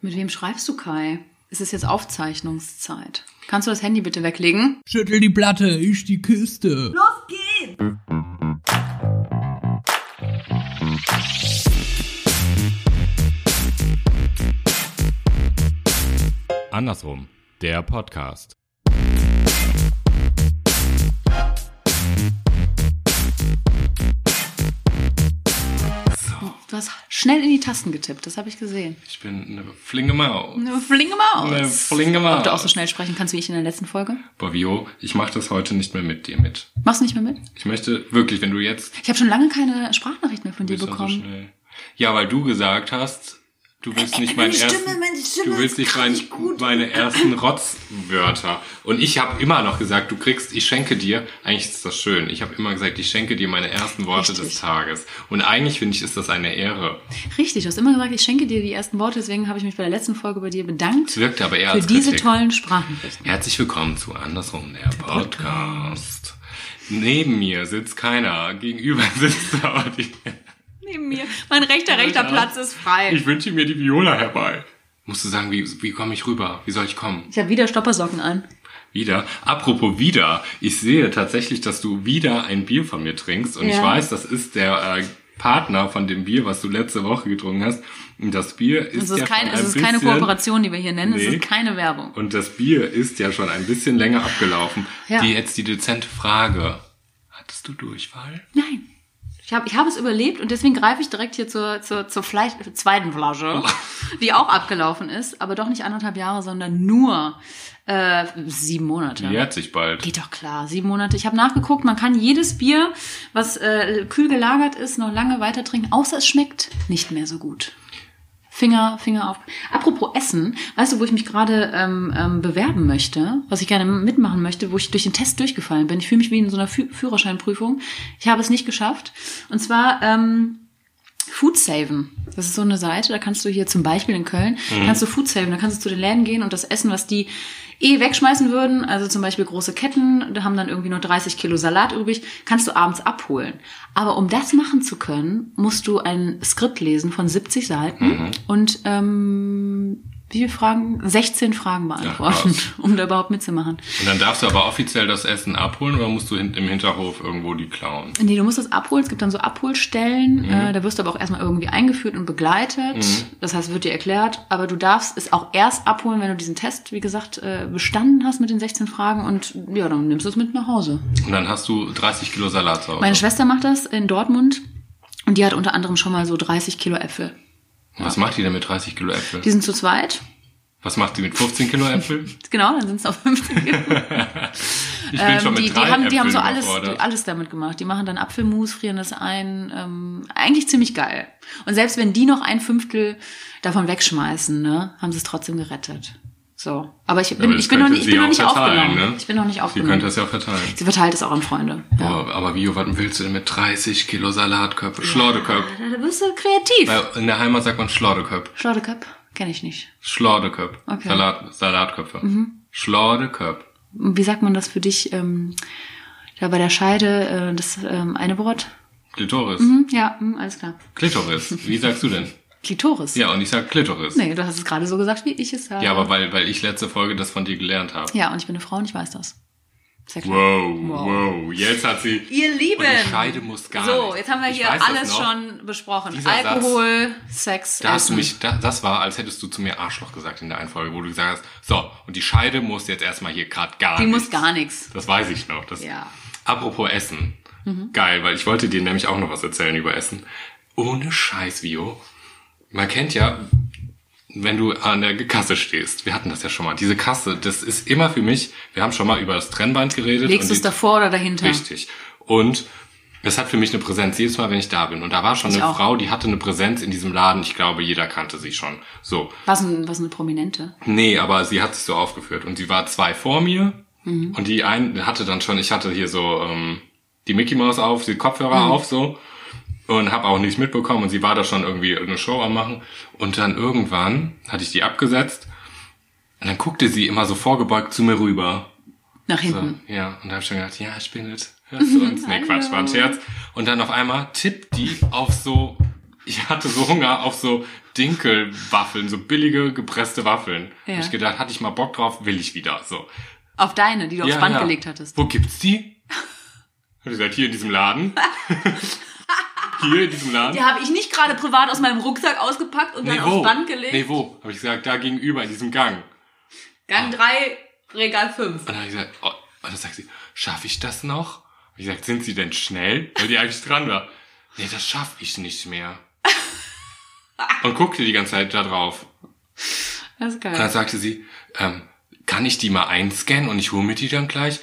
Mit wem schreibst du, Kai? Es ist jetzt Aufzeichnungszeit. Kannst du das Handy bitte weglegen? Schüttel die Platte, ich die Kiste. Los geht's! Andersrum, der Podcast. Hast schnell in die Tasten getippt, das habe ich gesehen. Ich bin eine flinke Maus. Eine flinke Maus. Eine flinke Maus. Ob du auch so schnell sprechen kannst wie ich in der letzten Folge? Bovio, ich mache das heute nicht mehr mit dir mit. Machst du nicht mehr mit? Ich möchte wirklich, wenn du jetzt... Ich habe schon lange keine Sprachnachricht mehr von dir bekommen. So schnell. Ja, weil du gesagt hast, du willst nicht meine Stimme, ersten... meine Stimme du willst nicht mein, meine ersten Rotzwörter. Und ich habe immer noch gesagt, du kriegst, ich schenke dir, eigentlich ist das schön, ich habe immer gesagt, ich schenke dir meine ersten Worte Richtig. des Tages. Und eigentlich finde ich, ist das eine Ehre. Richtig, du hast immer gesagt, ich schenke dir die ersten Worte, deswegen habe ich mich bei der letzten Folge bei dir bedankt Es wirkte aber eher für diese Kritik. tollen Sprachnachrichten. Herzlich willkommen zu Andersrum, der Podcast. Neben mir sitzt keiner, gegenüber sitzt aber die... Neben mir. Mein rechter, rechter Alter. Platz ist frei. Ich wünsche mir die Viola herbei. Musst du sagen, wie, wie komme ich rüber? Wie soll ich kommen? Ich habe wieder Stoppersocken an. Wieder. Apropos wieder. Ich sehe tatsächlich, dass du wieder ein Bier von mir trinkst. Und ich Ja. weiß, das ist der äh, Partner von dem Bier, was du letzte Woche getrunken hast. Und das Bier ist, Es ist, ja kein, schon es ist keine Kooperation, die wir hier nennen. Es Nee. ist keine Werbung. Und das Bier ist ja schon ein bisschen länger abgelaufen. Ja. Die jetzt die dezente Frage. Hattest du Durchfall? Nein. Ich habe ich hab es überlebt und deswegen greife ich direkt hier zur, zur, zur Fleisch, zweiten Flasche, die auch abgelaufen ist, aber doch nicht anderthalb Jahre, sondern nur äh, sieben Monate. Die jährt sich bald. Geht doch klar, sieben Monate. Ich habe nachgeguckt, man kann jedes Bier, was äh, kühl gelagert ist, noch lange weiter trinken, außer es schmeckt nicht mehr so gut. Finger, Finger auf. Apropos Essen, weißt du, wo ich mich gerade ähm, ähm, bewerben möchte, was ich gerne mitmachen möchte, wo ich durch den Test durchgefallen bin. Ich fühle mich wie in so einer Fü Führerscheinprüfung. Ich habe es nicht geschafft. Und zwar ähm, Food Saven. Das ist so eine Seite, da kannst du hier zum Beispiel in Köln, kannst du Food Saven, da kannst du zu den Läden gehen und das Essen, was die eh wegschmeißen würden, also zum Beispiel große Ketten, da haben dann irgendwie nur 30 Kilo Salat übrig, kannst du abends abholen. Aber um das machen zu können, musst du ein Skript lesen von 70 Seiten und ähm, wie viele Fragen? 16 Fragen beantworten, krass. um da überhaupt mitzumachen. Und dann darfst du aber offiziell das Essen abholen oder musst du im Hinterhof irgendwo die klauen? Nee, du musst das abholen. Es gibt dann so Abholstellen. Mhm. Äh, da wirst du aber auch erstmal irgendwie eingeführt und begleitet. Das heißt, wird dir erklärt. Aber du darfst es auch erst abholen, wenn du diesen Test, wie gesagt, äh, bestanden hast mit den 16 Fragen. Und ja, dann nimmst du es mit nach Hause. Und dann hast du 30 Kilo Salat zu Hause. Meine Schwester macht das in Dortmund. Und die hat unter anderem schon mal so 30 Kilo Äpfel. Was macht die denn mit 30 Kilo Äpfel? Die sind zu zweit. Was macht die mit 15 Kilo Äpfel? Genau, dann sind es noch 15 Kilo. Ich bin schon mit Ähm, die, die, drei haben, die haben so alles, alles damit gemacht. Die machen dann Apfelmus, frieren das ein. Ähm, eigentlich ziemlich geil. Und selbst wenn die noch ein Fünftel davon wegschmeißen, ne, haben sie es trotzdem gerettet. So. Aber ich bin, Aber das ich bin noch nicht, ich sie bin noch auch nicht aufgenommen. ne? Ich bin noch nicht Sie aufgenommen. könnte es ja verteilen. Sie verteilt es auch an Freunde. Ja. Boah, aber Vio, was willst du denn mit 30 Kilo Salatköpfe? Schlordeköp. Da, da bist du kreativ. Weil In der Heimat sagt man Schlordeköp. Schlaudeköp? Kenne ich nicht. Schlordeköp. Okay. Mhm. Salat, Salatköpfe. Schlordeköp. Und Wie sagt man das für dich? Ähm, da bei der Scheide, äh, das ähm, eine Wort? Klitoris. Hm, ja, hm, alles klar. Klitoris. Wie sagst du denn? Klitoris. Ja, und ich sag Klitoris. Nee, du hast es gerade so gesagt, wie ich es sage. Ja, aber weil, weil ich letzte Folge das von dir gelernt habe. Ja, und ich bin eine Frau und ich weiß das. Sehr klar. Wow, wow, Jetzt hat sie. Ihr Lieben! Und die Scheide muss gar so, nicht. jetzt haben wir Ich hier alles schon besprochen. Dieser Alkohol, Sex, Da hast du Essen. mich, da, das war, als hättest du zu mir Arschloch gesagt in der einen Folge, wo du gesagt hast, so, und die Scheide muss jetzt erstmal hier gerade gar Die nichts. muss gar nichts. Das weiß ich noch. Das, Ja. Apropos Essen. Mhm. Geil, weil ich wollte dir nämlich auch noch was erzählen über Essen. Ohne Scheiß, Vio. Man kennt ja, wenn du an der Kasse stehst, wir hatten das ja schon mal, diese Kasse, das ist immer für mich, wir haben schon mal über das Trennband geredet. Legst du es davor oder dahinter? Richtig. Und es hat für mich eine Präsenz jedes Mal, wenn ich da bin. Und da war schon Ich eine auch. Frau, die hatte eine Präsenz in diesem Laden. Ich glaube, jeder kannte sie schon. So. Was, ein, was eine Prominente? Nee, aber sie hat sich so aufgeführt. Und sie war zwei vor mir. Mhm. Und die eine hatte dann schon, ich hatte hier so ähm, die Mickey Mouse auf, die Kopfhörer Mhm. auf so. Und habe auch nichts mitbekommen. Und sie war da schon irgendwie eine Show am machen. Und dann irgendwann hatte ich die abgesetzt. Und dann guckte sie immer so vorgebeugt zu mir rüber. Nach So, hinten. ja, und da hab ich schon gedacht, ja, ich bin es. Hörst du uns? Nee, Quatsch, war ein Scherz. Und dann auf einmal tippt die auf so, ich hatte so Hunger auf so Dinkelwaffeln, so billige gepresste Waffeln. Ja. Hab ich gedacht, hatte ich mal Bock drauf, will ich wieder. So. Auf deine, die du aufs Ja, Band ja. gelegt hattest. Wo gibt's die? Hab ich gesagt, hier in diesem Laden. hier in diesem Laden. Die habe ich nicht gerade privat aus meinem Rucksack ausgepackt und dann nee, aufs wo? Band gelegt. Nee, wo? Habe ich gesagt, da gegenüber in diesem Gang. Gang 3, Regal 5. Und dann habe ich gesagt, oh, und dann sagt sie, schaffe ich das noch? Hab ich gesagt, sind Sie denn schnell? Weil die eigentlich dran war. Nee, das schaffe ich nicht mehr. Und guckte die ganze Zeit da drauf. Das ist Und dann geil. sagte sie, ähm, kann ich die mal einscannen und ich hole mir die dann gleich?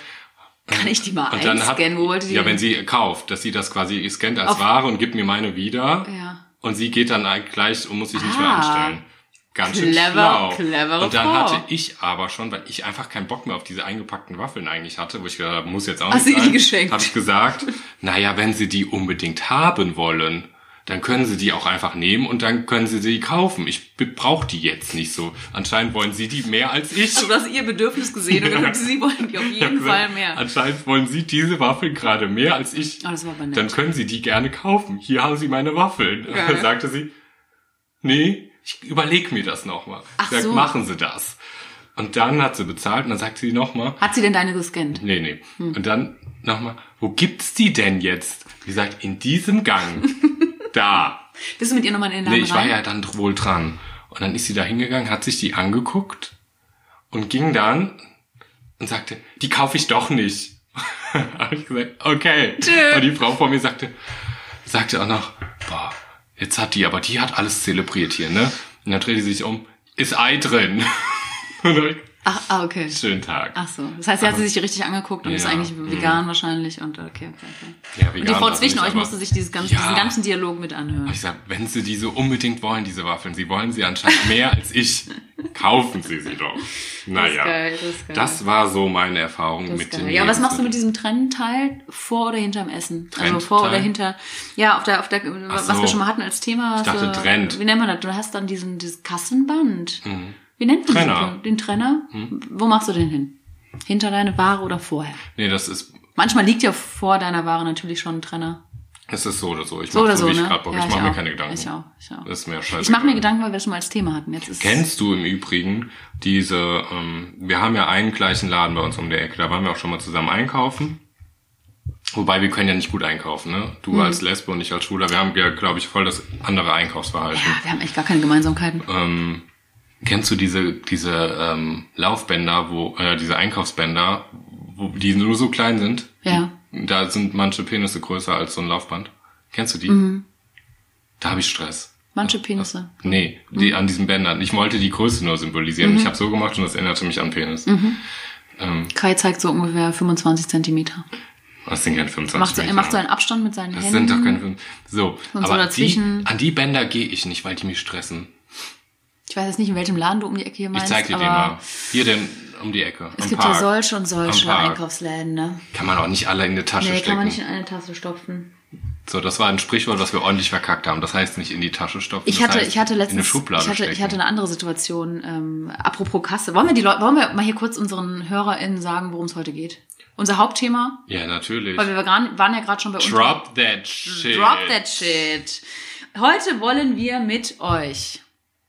Kann ich die mal Und dann hat, einscannen? Wo wollte die ja, wenn sie kauft, dass sie das quasi scannt als Auf- Ware und gibt mir meine wieder. Ja. Und sie geht dann gleich und muss sich nicht Ah. mehr anstellen. Ganz schön Clever, schlau. clevere und dann hatte ich aber schon, weil ich einfach keinen Bock mehr auf diese eingepackten Waffeln eigentlich hatte, wo ich gedacht habe, muss jetzt auch Hast nicht du ihr die sein, geschenkt? habe ich gesagt, naja, wenn sie die unbedingt haben wollen, dann können sie die auch einfach nehmen und dann können sie sie kaufen. Ich brauche die jetzt nicht so. Anscheinend wollen sie die mehr als ich. Du hast ihr Bedürfnis gesehen und gesagt, sie wollen die auf jeden gesagt, Fall mehr. Anscheinend wollen Sie diese Waffeln gerade mehr als ich. Oh, das war aber nett. Dann können Sie die gerne kaufen. Hier haben Sie meine Waffeln. Geil. Dann sagte sie, nee, ich überleg mir das nochmal. Ach Ich sag, so. machen Sie das. Und dann hat sie bezahlt und dann sagte sie nochmal, Hat sie denn deine gescannt? nee, nee. Hm. Und dann nochmal, wo gibt's die denn jetzt? Wie gesagt, in diesem Gang. da. Bist du mit ihr nochmal in den Laden Nee, ich war rein? ja dann wohl dran. Und dann ist sie da hingegangen, hat sich die angeguckt und ging dann und sagte, die kaufe ich doch nicht. Habe ich gesagt, okay. Tschö. Und die Frau vor mir sagte, sagte auch noch, boah, jetzt hat die, aber die hat alles zelebriert hier, ne? Und dann drehte sie sich um, ist Ei drin. und dann, Ach, ah, okay. schönen Tag. Ach so. Das heißt, sie hat sie sich richtig angeguckt und ist Ja, eigentlich mhm. vegan wahrscheinlich und okay, okay, okay. Ja, Und die vegan Frau zwischen euch musste sich dieses ganze, Ja. diesen ganzen Dialog mit anhören. Ich sag, wenn sie die so unbedingt wollen, diese Waffeln, sie wollen sie anscheinend mehr als ich, kaufen sie sie doch. Naja. geil, das ist geil. Das war so meine Erfahrung Das mit ist dem geil. Ja, was machst du mit diesem Trennteil vor oder hinterm Essen? Also vor oder hinter. Ja, auf der, auf der, was so. wir schon mal hatten als Thema. Ich dachte, so, Trend. Wie nennt man das? Du hast dann diesen, dieses Kassenband. Wie nennt man Trenner. Den Trenner? Wo machst du den hin? Hinter deine Ware oder vorher? Nee, das ist, Manchmal liegt ja vor deiner Ware natürlich schon ein Trenner. es ist so oder so. Ich So mach oder so, so, wie ich ne? Bock. Ja, ich mache mir keine Gedanken. Ich auch, ich auch. Das ist mir scheiße. Ich mache mir Gedanken, weil wir es schon mal als Thema hatten. Jetzt ist Kennst du im Übrigen diese, ähm, wir haben ja einen gleichen Laden bei uns um der Ecke, da waren wir auch schon mal zusammen einkaufen. Wobei wir können ja nicht gut einkaufen, ne? Du Mhm. als Lesbe und ich als Schwuler, wir haben ja, glaube ich, voll das andere Einkaufsverhalten. ja, wir haben echt gar keine Gemeinsamkeiten. Ähm, kennst du diese, diese ähm, Laufbänder, wo, äh, diese Einkaufsbänder, wo die nur so klein sind? Ja. Da sind manche Penisse größer als so ein Laufband. Kennst du die? Mhm. Da habe ich Stress. Manche Penisse. Nee, die Mhm. an diesen Bändern. Ich wollte die Größe nur symbolisieren. Ich habe so gemacht und das erinnerte mich an Penis. Mhm. Ähm, Kai zeigt so ungefähr 25 Zentimeter. das sind keine 25 Macht so, er Meter. macht so einen Abstand mit seinen Das Händen. sind doch keine 5. So, Und so aber die, dazwischen- an die Bänder gehe ich nicht, weil die mich stressen. Ich weiß jetzt nicht, in welchem Laden du um die Ecke hier Ich meinst. zeig dir aber den mal. Hier denn um die Ecke. Es gibt Park. ja solche und solche. Einkaufsläden, ne? Kann man auch nicht alle in eine Tasche Nee, stecken. kann man nicht in eine Tasse stopfen. So, das war ein Sprichwort, was wir ordentlich verkackt haben. Das heißt nicht in die Tasche stopfen. Ich das hatte, heißt ich hatte letztens, Schublade ich hatte, ich hatte eine andere Situation. Ähm, apropos Kasse, wollen wir die Leute, wollen wir mal hier kurz unseren HörerInnen sagen, worum es heute geht? Unser Hauptthema, ja, natürlich. weil wir waren waren ja gerade schon bei uns. Drop that shit. Drop that shit. Heute wollen wir mit euch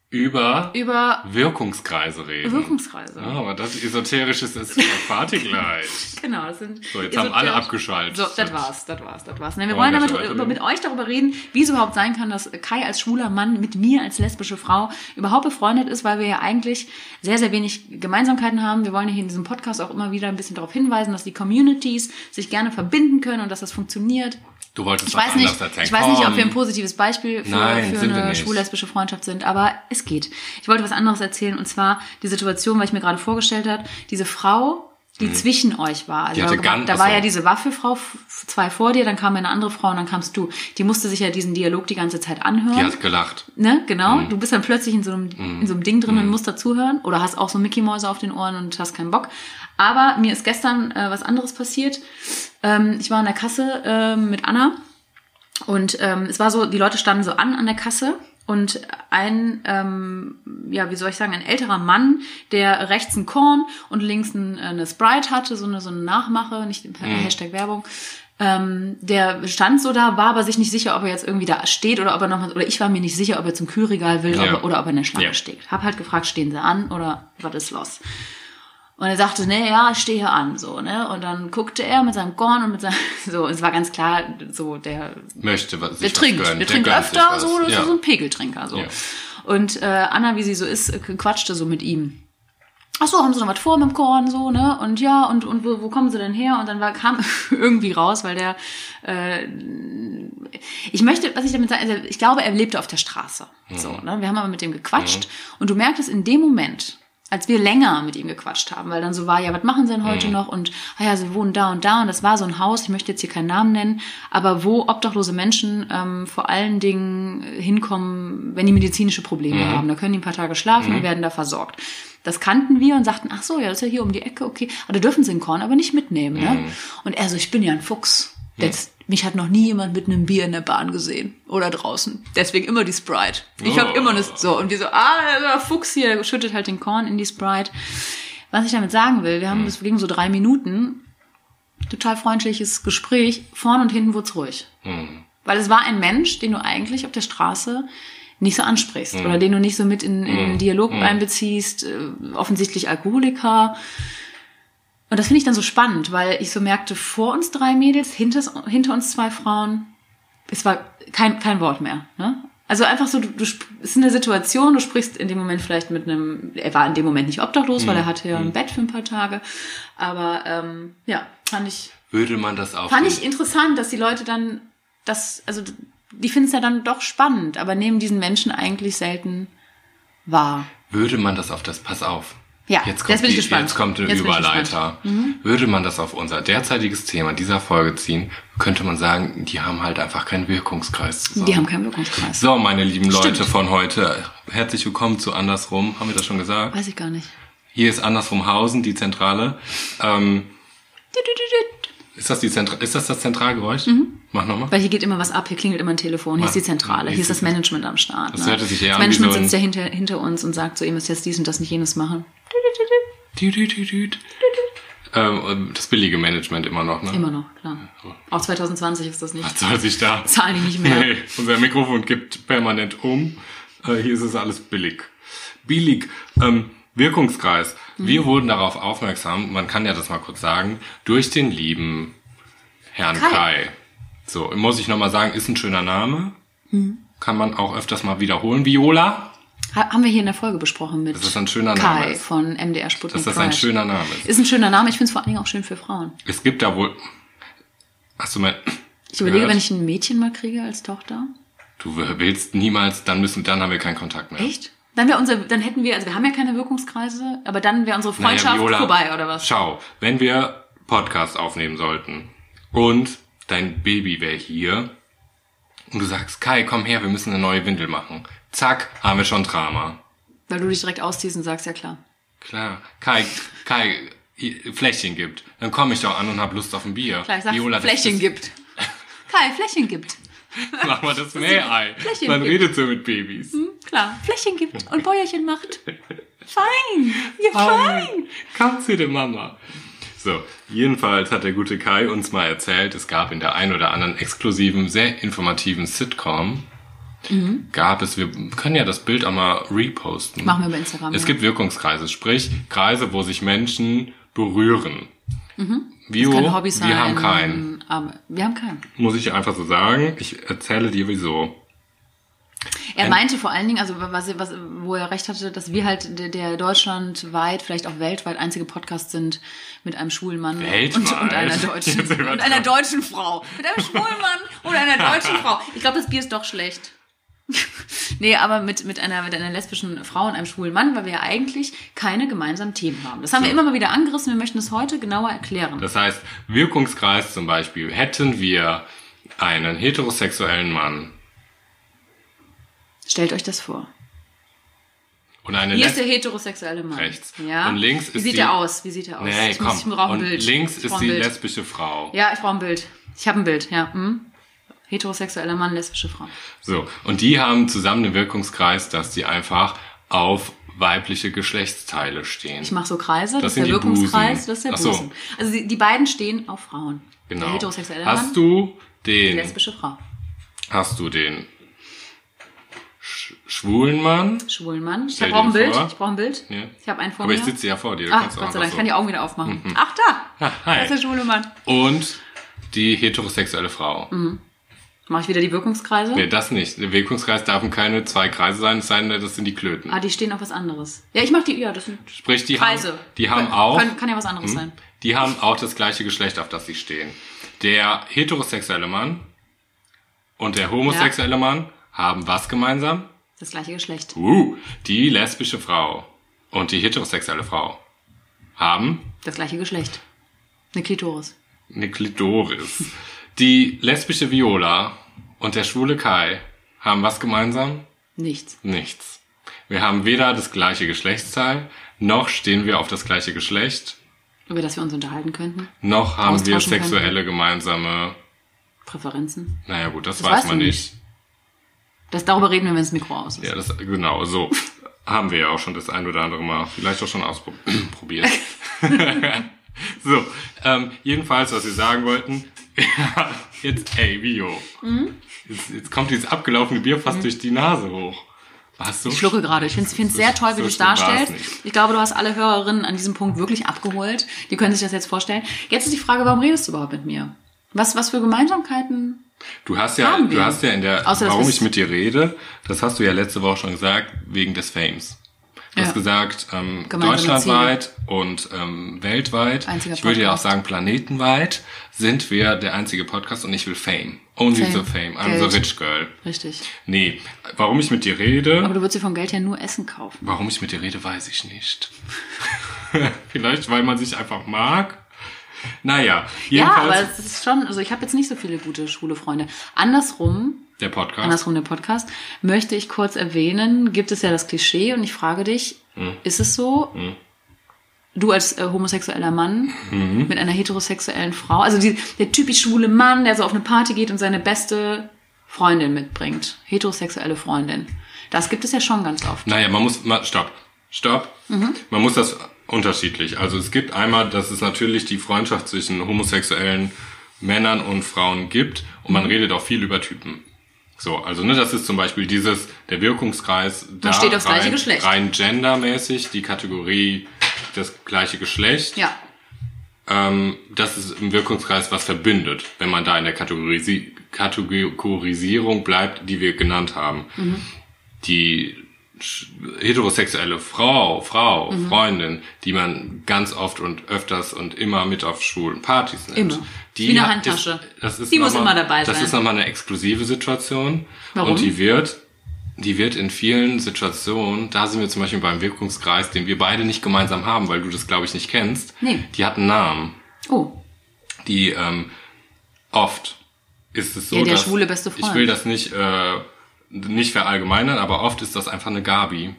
Über über Wirkungskreise reden. Wirkungskreise. Ah, aber das Esoterische ist das Party gleich. Genau, das sind. So, jetzt haben alle abgeschaltet. So, das war's, das war's, das war's. Ne, wir Wollen wollen wir damit weiterreden? über, mit euch darüber reden, wie es überhaupt sein kann, dass Kai als schwuler Mann mit mir als lesbische Frau überhaupt befreundet ist, weil wir ja eigentlich sehr, sehr wenig Gemeinsamkeiten haben. Wir wollen ja hier in diesem Podcast auch immer wieder ein bisschen darauf hinweisen, dass die Communities sich gerne verbinden können und dass das funktioniert. Du wolltest Ich was weiß anderes nicht, erzählen. ich weiß nicht, ob wir ein positives Beispiel für, Nein, für eine schwul-lesbische Freundschaft sind, aber es geht. Ich wollte was anderes erzählen und zwar die Situation, weil ich mir gerade vorgestellt habe, diese Frau, die zwischen euch war. Also Mhm. Da, ganz- da war ja diese Waffelfrau, zwei vor dir, dann kam eine andere Frau und dann kamst du. Die musste sich ja diesen Dialog die ganze Zeit anhören. Die hat gelacht. Ne, genau. Mhm. Du bist dann plötzlich in so einem, in so einem Ding drin und musst dazuhören oder hast auch so Mickey-Mäuse auf den Ohren und hast keinen Bock. Aber mir ist gestern äh, was anderes passiert. Ähm, ich war an der Kasse ähm, mit Anna und ähm, es war so, die Leute standen so an an der Kasse und ein, ähm, ja, wie soll ich sagen, ein älterer Mann, der rechts ein Korn und links ein, äh, eine Sprite hatte, so eine, so eine Nachmache, nicht Mhm. Hashtag Werbung, Ähm, der stand so da, war aber sich nicht sicher, ob er jetzt irgendwie da steht oder ob er nochmal, oder ich war mir nicht sicher, ob er zum Kühlregal will Ja. ob er, oder ob er in der Schlange Ja. steht. Hab halt gefragt, stehen sie an oder was ist los? Und er sagte, nee, ja, ich stehe hier an, so, ne? Und dann guckte er mit seinem Korn und mit seinem, so, es war ganz klar, so, der, Möchte was, der sich was trinkt, gönnen. der Der trinkt öfter, so, das ja. ist so ein Pegeltrinker, so. Ja. Und äh, Anna, wie sie so ist, äh, quatschte so mit ihm. Ach so, haben Sie noch was vor mit dem Korn, so, ne? Und ja, und, und wo, wo kommen Sie denn her? Und dann war, kam irgendwie raus, weil der, äh, ich möchte, was ich damit sage, also ich glaube, er lebte auf der Straße. So, ne? Wir haben aber mit dem gequatscht und du merktest in dem Moment, als wir länger mit ihm gequatscht haben, weil dann so war, ja, was machen Sie denn heute noch? Und, ah ja, Sie wohnen da und da und das war so ein Haus, ich möchte jetzt hier keinen Namen nennen, aber wo obdachlose Menschen ähm, vor allen Dingen hinkommen, wenn die medizinische Probleme haben. Da können die ein paar Tage schlafen und werden da versorgt. Das kannten wir und sagten, ach so, ja, das ist ja hier um die Ecke, okay. Aber da dürfen sie den Korn aber nicht mitnehmen, ne? Und er so, ich bin ja ein Fuchs. Das, mich hat noch nie jemand mit einem Bier in der Bahn gesehen oder draußen. Deswegen immer die Sprite. Ich habe Oh. immer eine so und die so, ah, der Fuchs hier, schüttet halt den Korn in die Sprite. Was ich damit sagen will, wir haben das ging so drei Minuten, total freundliches Gespräch, vorn und hinten wurde es ruhig. Weil es war ein Mensch, den du eigentlich auf der Straße nicht so ansprichst oder den du nicht so mit in, in den Dialog einbeziehst, äh, offensichtlich Alkoholiker. Und das finde ich dann so spannend, weil ich so merkte, vor uns drei Mädels, hinter, hinter uns zwei Frauen, es war kein, kein Wort mehr. Ne? Also einfach so, du, du es ist eine Situation, du sprichst in dem Moment vielleicht mit einem, er war in dem Moment nicht obdachlos, weil er hatte ja ein Bett für ein paar Tage. Aber ähm, ja, fand ich, Würde man das auch. fand ich interessant, dass die Leute dann das, also die finden es ja dann doch spannend, aber nehmen diesen Menschen eigentlich selten wahr. Würde man das auf das, pass auf. Ja, jetzt kommt, jetzt bin ich die, gespannt. jetzt kommt eine Jetzt Überleiter. Mhm. Würde man das auf unser derzeitiges Thema dieser Folge ziehen, könnte man sagen, die haben halt einfach keinen Wirkungskreis zusammen. Die haben keinen Wirkungskreis. So, meine lieben Leute Stimmt. von heute, herzlich willkommen zu Andersrum. Haben wir das schon gesagt? Weiß ich gar nicht. Hier ist Andersrumhausen, die Zentrale. Ähm, ist das die Zentra ist das das Zentralgeräusch? Mhm. Mach nochmal. Weil hier geht immer was ab, hier klingelt immer ein Telefon, hier ist die Zentrale, hier ist das Management am Start. Das ne? hörte sich eher das Management so sitzt ja hinter, hinter uns und sagt so, ihr müsst jetzt dies und das nicht jenes machen. Ähm, das billige Management immer noch, ne? Immer noch, klar. Auch 2020 ist das nicht. Was soll sich da? Zahlen die nicht mehr. Nee, unser Mikrofon gibt permanent um. Äh, hier ist es alles billig. Billig. Ähm, Wirkungskreis. Mhm. Wir wurden darauf aufmerksam, man kann ja das mal kurz sagen, durch den lieben Herrn Kai. Kai. So, muss ich nochmal sagen, ist ein schöner Name. Mhm. Kann man auch öfters mal wiederholen. Viola, Ha haben wir hier in der Folge besprochen mit das ein schöner Name Kai ist. von MDR Sputnik Dass das ein Pride. schöner Name ist. Ist ein schöner Name, ich finde es vor allen Dingen auch schön für Frauen. Es gibt da wohl. Hast du mal. Ich überlege, gehört? wenn ich ein Mädchen mal kriege als Tochter. Du willst niemals, dann müssen, dann haben wir keinen Kontakt mehr. Echt? Dann wäre unser, dann hätten wir, also wir haben ja keine Wirkungskreise, aber dann wäre unsere Naja, Freundschaft Viola, vorbei, oder was? Schau, wenn wir Podcast aufnehmen sollten und dein Baby wäre hier und du sagst, Kai, komm her, wir müssen eine neue Windel machen. Zack, haben wir schon Drama. Weil du dich direkt ausziehst und sagst, ja klar. Klar. Kai, Kai, Fläschchen gibt. Dann komme ich doch an und hab Lust auf ein Bier. Klar, ich sag, Viola, Fläschchen gibt. Kai, Fläschchen gibt. Mach mal das Meerei. Fläschchen Man gibt. redet so mit Babys. Klar, Fläschchen gibt und Bäuerchen macht. Fein, ja fein. Komm zu der Mama. So, jedenfalls hat der gute Kai uns mal erzählt, es gab in der ein oder anderen exklusiven, sehr informativen Sitcom, gab es, wir können ja das Bild auch mal reposten. Machen wir bei Instagram. Es ja. gibt Wirkungskreise, sprich Kreise, wo sich Menschen berühren. Vio, Kann Hobby sein. wir haben keinen. Aber wir haben keinen. Muss ich einfach so sagen. Ich erzähle dir wieso. Er meinte vor allen Dingen, also was, was, wo er recht hatte, dass wir halt der, der deutschlandweit, vielleicht auch weltweit einzige Podcast sind mit einem schwulen Mann und, und einer deutschen und einer deutschen Frau. Mit einem schwulen Mann und einer deutschen Frau. Ich glaube, das Bier ist doch schlecht. nee, aber mit, mit, einer, mit einer lesbischen Frau und einem schwulen Mann, weil wir ja eigentlich keine gemeinsamen Themen haben. Das haben wir So. immer mal wieder angerissen. Wir möchten es heute genauer erklären. Das heißt, Wirkungskreis zum Beispiel, hätten wir einen heterosexuellen Mann Stellt euch das vor. und eine Hier ist der heterosexuelle Mann. Rechts. Ja. Und links Wie ist sieht die- er aus? Wie sieht er aus? Nee, ich, komm. muss, ich brauche ein und Bild. links Ich ist die lesbische Frau. Ja, ich brauche ein Bild. Ich habe ein Bild, ja. Hm? Heterosexueller Mann, lesbische Frau. So, und die haben zusammen den Wirkungskreis, dass die einfach auf weibliche Geschlechtsteile stehen. Ich mache so Kreise, das, sind ist der die Wirkungskreis, Busen. das ist der Ach so. Busen. Also die, die beiden stehen auf Frauen. genau. Der heterosexuelle Mann, hast du die den, lesbische Frau. hast du den sch schwulen Mann? Schwulen Mann. Ich brauche ein Bild. vor. Ich brauche ein Bild. Ja. Ich habe einen vor Aber mir. ich sitze ja vor dir. auch Gott sei Dank, ich kann die. Augen wieder aufmachen. Ach, da! Ah, hi. Das ist der schwule Mann. Und die heterosexuelle Frau. Mhm. Mache ich wieder die Wirkungskreise? Nee, das nicht. Der Wirkungskreis darf keine zwei Kreise sein, es sei denn, das sind die Klöten. Ah, die stehen auf was anderes. Ja, ich mache die, ja, das sind Sprich, die Kreise. haben, die haben Kann- auch, Kann, kann ja was anderes sein. die haben auch das gleiche Geschlecht, auf das sie stehen. Der heterosexuelle Mann und der homosexuelle Mann haben was gemeinsam? Das gleiche Geschlecht. Uh, die lesbische Frau und die heterosexuelle Frau haben Das gleiche Geschlecht. Eine Klitoris. eine Klitoris. Die lesbische Viola und der schwule Kai haben was gemeinsam? Nichts. Nichts. Wir haben weder das gleiche Geschlechtsteil, noch stehen wir auf das gleiche Geschlecht, Über das wir uns unterhalten könnten. noch haben wir Austauschen könnten. sexuelle gemeinsame. Präferenzen. Naja gut, das, Das weiß man du nicht. Das, darüber reden wir, wenn das Mikro aus ist. Ja, das genau so haben wir ja auch schon das ein oder andere Mal vielleicht auch schon ausprobiert. so, ähm, jedenfalls, was wir sagen wollten. Ja, jetzt, ey, Vio. Mhm. Jetzt, jetzt kommt dieses abgelaufene Bier fast durch die Nase hoch. Warst du? Ich schlucke gerade. Ich finde es So- sehr toll, wie so du es darstellst. Ich glaube, du hast alle Hörerinnen an diesem Punkt wirklich abgeholt. Die können sich das jetzt vorstellen. Jetzt ist die Frage, warum redest du überhaupt mit mir? Was, was für Gemeinsamkeiten? Du hast ja, du hast ja in der, Außer, warum ich mit dir rede, das hast du ja letzte Woche schon gesagt, wegen des Fames. Du Ja. hast gesagt, ähm, deutschlandweit und ähm, weltweit, Einziger ich würde ja auch sagen planetenweit, sind wir der einzige Podcast und ich will Fame. Only Fame. the Fame. I'm Geld. the rich girl. Richtig. Nee, warum ich mit dir rede, Aber du würdest dir vom Geld her nur Essen kaufen. warum ich mit dir rede, weiß ich nicht. Vielleicht, weil man sich einfach mag. Naja, Ja, aber jedenfalls es ist schon, also ich habe jetzt nicht so viele gute schwule Freunde. Andersrum, der Podcast. andersrum der Podcast, möchte ich kurz erwähnen, gibt es ja das Klischee und ich frage dich, Hm. ist es so, du als äh, homosexueller Mann Mhm. mit einer heterosexuellen Frau, also die, der typisch schwule Mann, der so auf eine Party geht und seine beste Freundin mitbringt, heterosexuelle Freundin, das gibt es ja schon ganz oft. Naja, man muss, ma, stopp, stopp. Mhm. Man muss das unterschiedlich. Also es gibt einmal, dass es natürlich die Freundschaft zwischen homosexuellen Männern und Frauen gibt und man redet auch viel über Typen. So, also ne, das ist zum Beispiel dieses, der Wirkungskreis, da steht aufs gleiche rein, Geschlecht. rein gendermäßig, die Kategorie das gleiche Geschlecht. Ja, Ähm, das ist im Wirkungskreis, was verbindet, wenn man da in der Kategorisi Kategorisierung bleibt, die wir genannt haben. Mhm. Die heterosexuelle Frau, Frau, Mhm. Freundin, die man ganz oft und öfters und immer mit auf schwulen Partys nimmt. Immer. Die Wie eine Handtasche. Ist, das ist Die muss nochmal- immer dabei Das sein. ist nochmal eine exklusive Situation. Warum? Und die wird, die wird in vielen Situationen, da sind wir zum Beispiel beim Wirkungskreis, den wir beide nicht gemeinsam haben, weil du das glaube ich nicht kennst. Nee. Die hat einen Namen. oh, Die ähm, oft ist es so, Ja, der dass schwule beste Freund. ich will das nicht äh, nicht verallgemeinern, aber oft ist das einfach eine Gabi.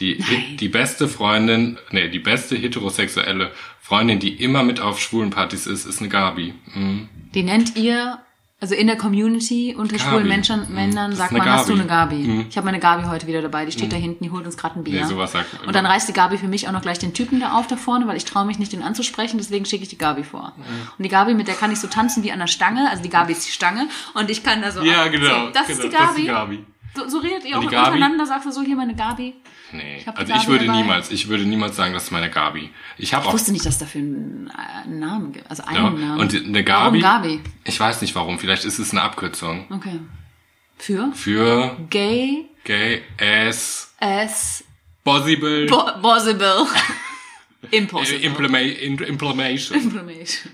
Die, Nein. die beste Freundin, nee, die beste heterosexuelle Freundin, die immer mit auf schwulen Partys ist, ist eine Gabi. Mhm. die nennt ihr, also in der Community unter Gabi. schwulen Menschen, Mhm. Männern sagt man, hast du Gabi. eine Gabi? Mhm. Ich habe meine Gabi heute wieder dabei, die steht da hinten, die holt uns gerade ein Bier. Nee, sowas sagt Und dann reißt die Gabi für mich auch noch gleich den Typen da auf da vorne, weil ich traue mich nicht, den anzusprechen, deswegen schicke ich die Gabi vor. Mhm. Und die Gabi, mit der kann ich so tanzen wie an der Stange, also die Gabi ist die Stange und ich kann da so... Ja, genau. So, das, genau, ist Gabi. Das ist die Gabi. So, so redet ihr auch untereinander, sagst du so, hier meine Gabi. Nee, Ich hab also Gabi ich würde dabei. niemals, ich würde niemals sagen, das ist meine Gabi. Ich habe Ich auch wusste nicht, dass dafür einen, äh, Namen gibt, also einen ja, Namen. und eine Gabi. Warum Gabi? Ich weiß nicht warum. Vielleicht ist es eine Abkürzung Okay. Für? für Gay Gay as as Possible po possible. Impossible. Implema Implementation. Implementation.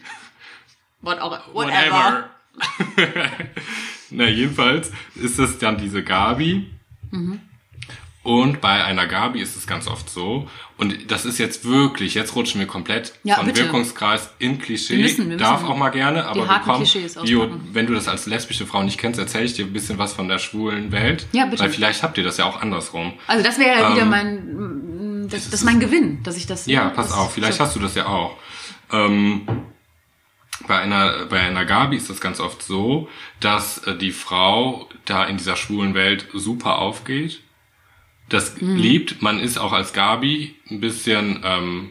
What auch, whatever. Na, jedenfalls ist es dann diese Gabi. Mhm. Und bei einer Gabi ist es ganz oft so, und das ist jetzt wirklich, jetzt rutschen wir komplett Ja, von bitte. Wirkungskreis in Klischee. Wir müssen- wir Darf müssen auch mal gerne, aber wir kommen, auspacken. wenn du das als lesbische Frau nicht kennst, erzähle ich dir ein bisschen was von der schwulen Welt. Ja, bitte. Weil vielleicht habt ihr das ja auch andersrum. Also das wäre ja wieder Ähm, mein, das, das ist mein Gewinn, dass ich das. Ja, pass das- auf, vielleicht so. hast du das ja auch. Ähm, bei einer, bei einer Gabi ist das ganz oft so, dass äh, die Frau da in dieser schwulen Welt super aufgeht das Mhm. liebt. Man ist auch als Gabi ein bisschen, ähm,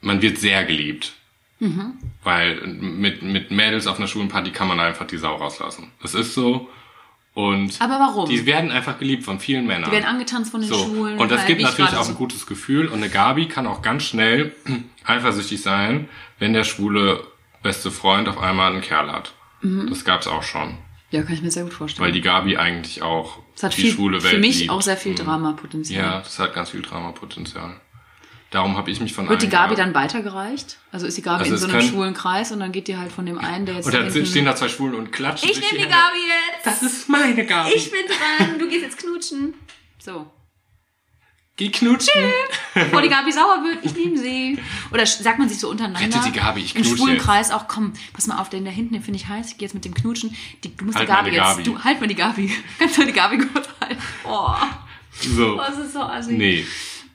man wird sehr geliebt. Mhm. Weil mit, mit Mädels auf einer Schulenparty kann man einfach die Sau rauslassen. Das ist so. Und Aber warum? die werden einfach geliebt von vielen Männern. Die werden angetanzt von den So, Schulen. und das gibt ich natürlich auch ein gutes Gefühl. Und eine Gabi kann auch ganz schnell eifersüchtig sein, wenn der schwule beste Freund auf einmal einen Kerl hat. Mhm. Das gab's auch schon. Ja, kann ich mir sehr gut vorstellen. Weil die Gabi eigentlich auch das hat die viel, schwule Welt für mich liebt. auch sehr viel Mhm. Dramapotenzial. Ja, das hat ganz viel Dramapotenzial. Darum habe ich mich von Wird die Gabi dann weitergereicht? Also ist die Gabi Also in es so einem schwulen Kreis und dann geht die halt von dem einen, der jetzt Und dann stehen da zwei Schwulen und klatschen Ich nehme die. Gabi jetzt! Das ist meine Gabi. Ich bin dran, du gehst jetzt knutschen. So. Geh knutschen. Bevor die Gabi sauer wird, ich liebe sie. Oder sagt man sich so untereinander. Rette die Gabi, ich Im knutsche schwulen jetzt. Kreis auch, komm, pass mal auf, den da hinten, den finde ich heiß, ich gehe jetzt mit dem Knutschen. Die, du musst Halt die Gabi meine jetzt, Gabi. du, halt mal die Gabi. Kannst du die Gabi kurz halten? Oh, So. das ist so assi. Nee.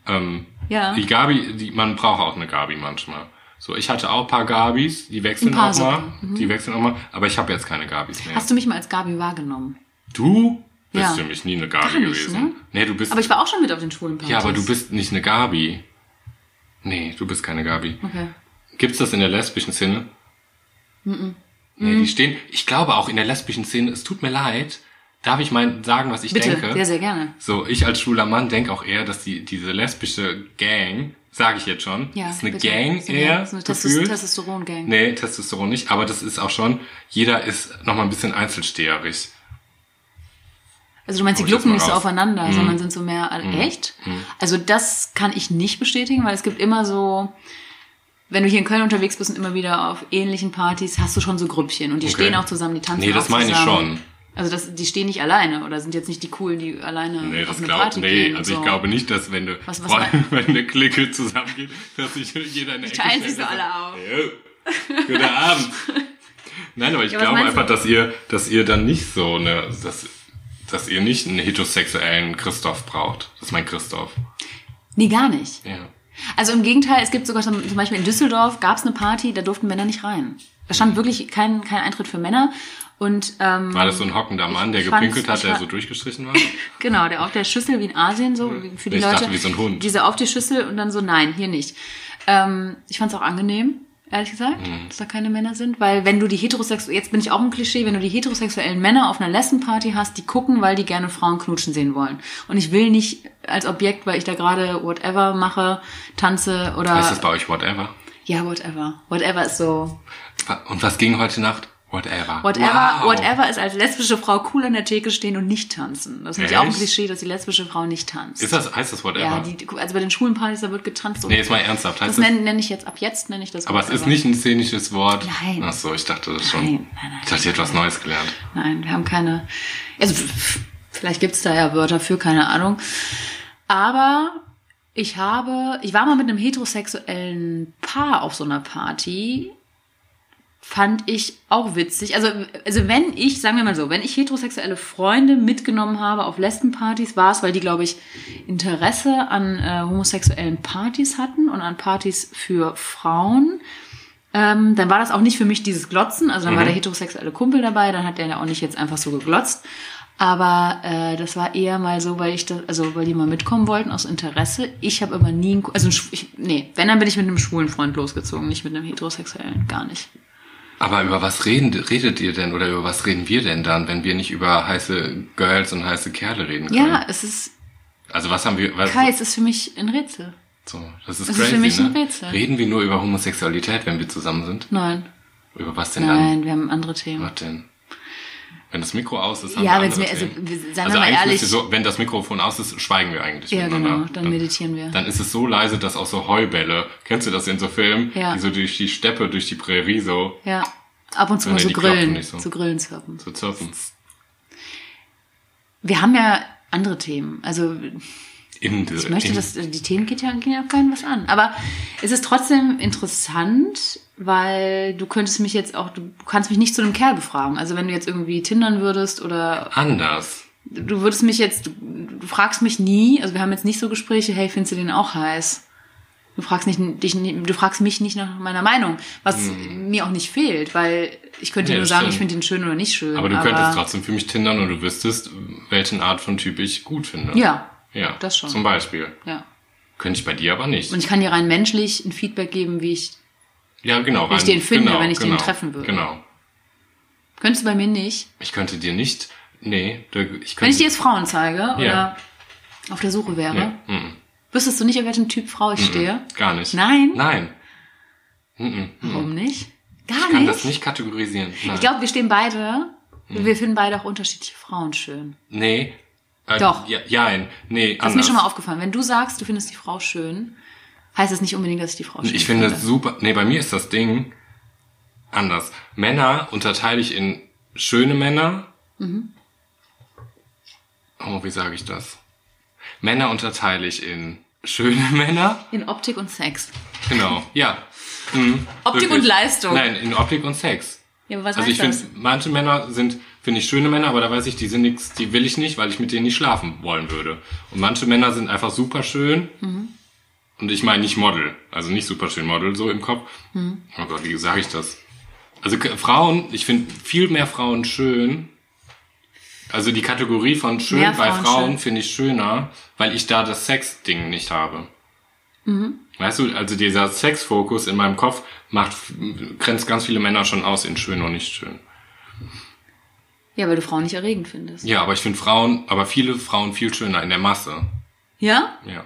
Ähm, Ja. Die Gabi, die, man braucht auch eine Gabi manchmal. So, ich hatte auch ein paar Gabis, die wechseln auch mal. Mhm. Die wechseln auch mal, aber ich habe jetzt keine Gabis mehr. Hast du mich mal als Gabi wahrgenommen? du bist Ja. für mich nie eine Gabi Gar nicht, gewesen. ne? Nee, du bist Aber ich war auch schon mit auf den schwulen Partys. Ja, aber du bist nicht eine Gabi. Nee, du bist keine Gabi. Okay. Gibt's das in der lesbischen Szene? Nee, Mhm. die stehen, ich glaube auch in der lesbischen Szene, es tut mir leid, darf ich mal sagen, was ich Bitte, denke? sehr, sehr gerne. So, ich als schwuler Mann denke auch eher, dass die, diese lesbische Gang, sage ich jetzt schon, Ja, ist eine bitte. Gang So eher, so eine. Testosteron-Gang. Nee, Testosteron nicht, aber das ist auch schon, jeder ist noch mal ein bisschen einzelsteherig. Also du meinst, die glucken nicht so aufeinander, Mhm. sondern sind so mehr, echt? Also das kann ich nicht bestätigen, weil es gibt immer so, wenn du hier in Köln unterwegs bist und immer wieder auf ähnlichen Partys, hast du schon so Grüppchen und die Okay. stehen auch zusammen, die tanzen Nee, das meine ich schon. Also das, die stehen nicht alleine oder sind jetzt nicht die coolen, die alleine Nee, auf das eine glaubt, Party nee, gehen. und also so. ich glaube nicht, dass wenn du, Was- was vor allem, wenn eine Clique zusammengeht, dass sich jeder in der Ecke teilen sich so alle auf. "Jo, Guten Abend. Nein, aber ich Ja, glaube meinst du? einfach, dass ihr, dass ihr dann nicht so eine, dass, dass ihr nicht einen heterosexuellen Christoph braucht. Das ist mein Christoph. Nee, gar nicht. Ja. Also im Gegenteil, es gibt sogar zum Beispiel in Düsseldorf gab es eine Party, da durften Männer nicht rein. Da stand wirklich kein, kein Eintritt für Männer. Und ähm, War das so ein hockender Mann, der gepinkelt hat, der so durchgestrichen war? Genau, der auf der Schüssel wie in Asien, so wie für die Ich Leute. dachte, wie so ein Hund. Diese auf die Schüssel und dann so, nein, hier nicht. Ähm, ich fand es auch angenehm, ehrlich gesagt, Mhm. dass da keine Männer sind, weil wenn du die heterosexuellen, jetzt bin ich auch ein Klischee, wenn du die heterosexuellen Männer auf einer Lesbenparty hast, die gucken, weil die gerne Frauen knutschen sehen wollen. Und ich will nicht als Objekt, weil ich da gerade whatever mache, tanze oder Heißt das bei euch whatever? ja, whatever. Whatever ist so. Und was ging heute Nacht? Whatever. Whatever, Wow. whatever ist als lesbische Frau cool an der Theke stehen und nicht tanzen. Das ist nämlich auch ein Echt? Klischee, dass die lesbische Frau nicht tanzt. Ist das, heißt das whatever? Ja, die, also bei den schwulen Partys, da wird getanzt. Nee, jetzt mal ernsthaft. das Heißt das, nenne nenn ich jetzt, ab jetzt nenne ich das aber es ist whatever. nicht ein szenisches Wort. Nein. Ach so, ich dachte das schon. Nein, nein, nein. Ich dachte, ich hätte was Neues gelernt. Nein, wir haben keine. Also vielleicht gibt's da ja Wörter für, keine Ahnung. Aber ich habe, ich war mal mit einem heterosexuellen Paar auf so einer Party. Fand ich auch witzig. Also, also wenn ich, sagen wir mal so, wenn ich heterosexuelle Freunde mitgenommen habe auf Lesbenpartys, war es, weil die, glaube ich, Interesse an äh, homosexuellen Partys hatten und an Partys für Frauen. Ähm, dann war das auch nicht für mich dieses Glotzen. Also dann war der heterosexuelle Kumpel dabei, dann hat der ja auch nicht jetzt einfach so geglotzt. Aber äh, das war eher mal so, weil ich das, also weil die mal mitkommen wollten aus Interesse. Ich habe aber nie, einen, also ich, nee, wenn dann bin ich mit einem schwulen Freund losgezogen, nicht mit einem heterosexuellen, gar nicht. Aber über was reden, redet ihr denn oder über was reden wir denn dann, wenn wir nicht über heiße Girls und heiße Kerle reden können? Ja, es ist Also was haben wir, was, Kai, es ist für mich ein Rätsel. so, das ist es ist crazy, für mich ne? ein Rätsel. Reden wir nur über Homosexualität, wenn wir zusammen sind? Nein, Über was denn dann? nein, wir haben andere Themen. Was denn? Wenn das Mikro aus ist, haben Ja, wir andere mir- also, wir- seien wir also mal ehrlich- so, wenn das Mikrofon aus ist, schweigen wir eigentlich Ja, genau, dann meditieren wir. Dann ist es so leise, dass auch so Heubälle, kennst du das in so Filmen, Ja. die so durch die Steppe, durch die Prärie so, Ja, ab und zu mal so Grillen, so. so Grillen zirpen. so zirpen. Wir haben ja andere Themen. Also In, ich möchte, in, dass die Themen geht ja, gehen ja keinen was an. Aber es ist trotzdem interessant, weil du könntest mich jetzt auch, du kannst mich nicht zu einem Kerl befragen. Also wenn du jetzt irgendwie tindern würdest oder anders. du würdest mich jetzt, du, du fragst mich nie, also wir haben jetzt nicht so Gespräche, hey, findest du den auch heiß? Du fragst nicht, dich, du fragst mich nicht nach meiner Meinung, was mir auch nicht fehlt, weil ich könnte Nee, nur sagen, ich stimmt. finde ihn schön oder nicht schön. Aber du könntest trotzdem für mich tindern und du wüsstest, welchen Art von Typ ich gut finde. Ja, Ja, Das schon. Zum Beispiel. Ja. Könnte ich bei dir aber nicht. Und ich kann dir rein menschlich ein Feedback geben, wie ich. Ja, genau. Wie ich den finde, genau, wenn ich den genau, treffen würde. Genau. Könntest du bei mir nicht? Ich könnte dir nicht, nee, ich Wenn ich könnte, dir jetzt Frauen zeige oder Ja. auf der Suche wäre, nee, mm, wüsstest du nicht, auf welchen Typ Frau ich stehe? gar nicht. Nein? Nein, Warum nicht? Gar ich kann nicht? das nicht kategorisieren. Nein. Ich glaube, wir stehen beide, wir finden beide auch unterschiedliche Frauen schön. nee. Äh, Doch. Ja, jein, nee, Das ist mir anders. schon mal aufgefallen. Wenn du sagst, du findest die Frau schön, heißt das nicht unbedingt, dass ich die Frau schön Ich finde es super. Nee, bei mir ist das Ding anders. Männer unterteile ich in schöne Männer. Mhm. Oh, wie sage ich das? Männer unterteile ich in schöne Männer. In Optik und Sex. Genau, ja. Mhm, Optik wirklich. und Leistung. Nein, in Optik und Sex. Ja, aber was Also ich finde, das? manche Männer sind, finde ich schöne Männer, aber da weiß ich, die sind nix, die will ich nicht, weil ich mit denen nicht schlafen wollen würde. Und manche Männer sind einfach super schön. Mhm. Und ich meine nicht Model, also nicht super schön Model so im Kopf. Mhm. Oh Gott, wie sage ich das? Also Frauen, ich finde viel mehr Frauen schön. Also die Kategorie von schön Mehr bei Frauen Frauen finde ich schöner, weil ich da das Sex-Ding nicht habe. Mhm. Weißt du, also dieser Sexfokus in meinem Kopf macht, grenzt ganz viele Männer schon aus in schön und nicht schön. Ja, weil du Frauen nicht erregend findest. Ja, aber ich finde Frauen, aber viele Frauen viel schöner in der Masse. Ja? Ja.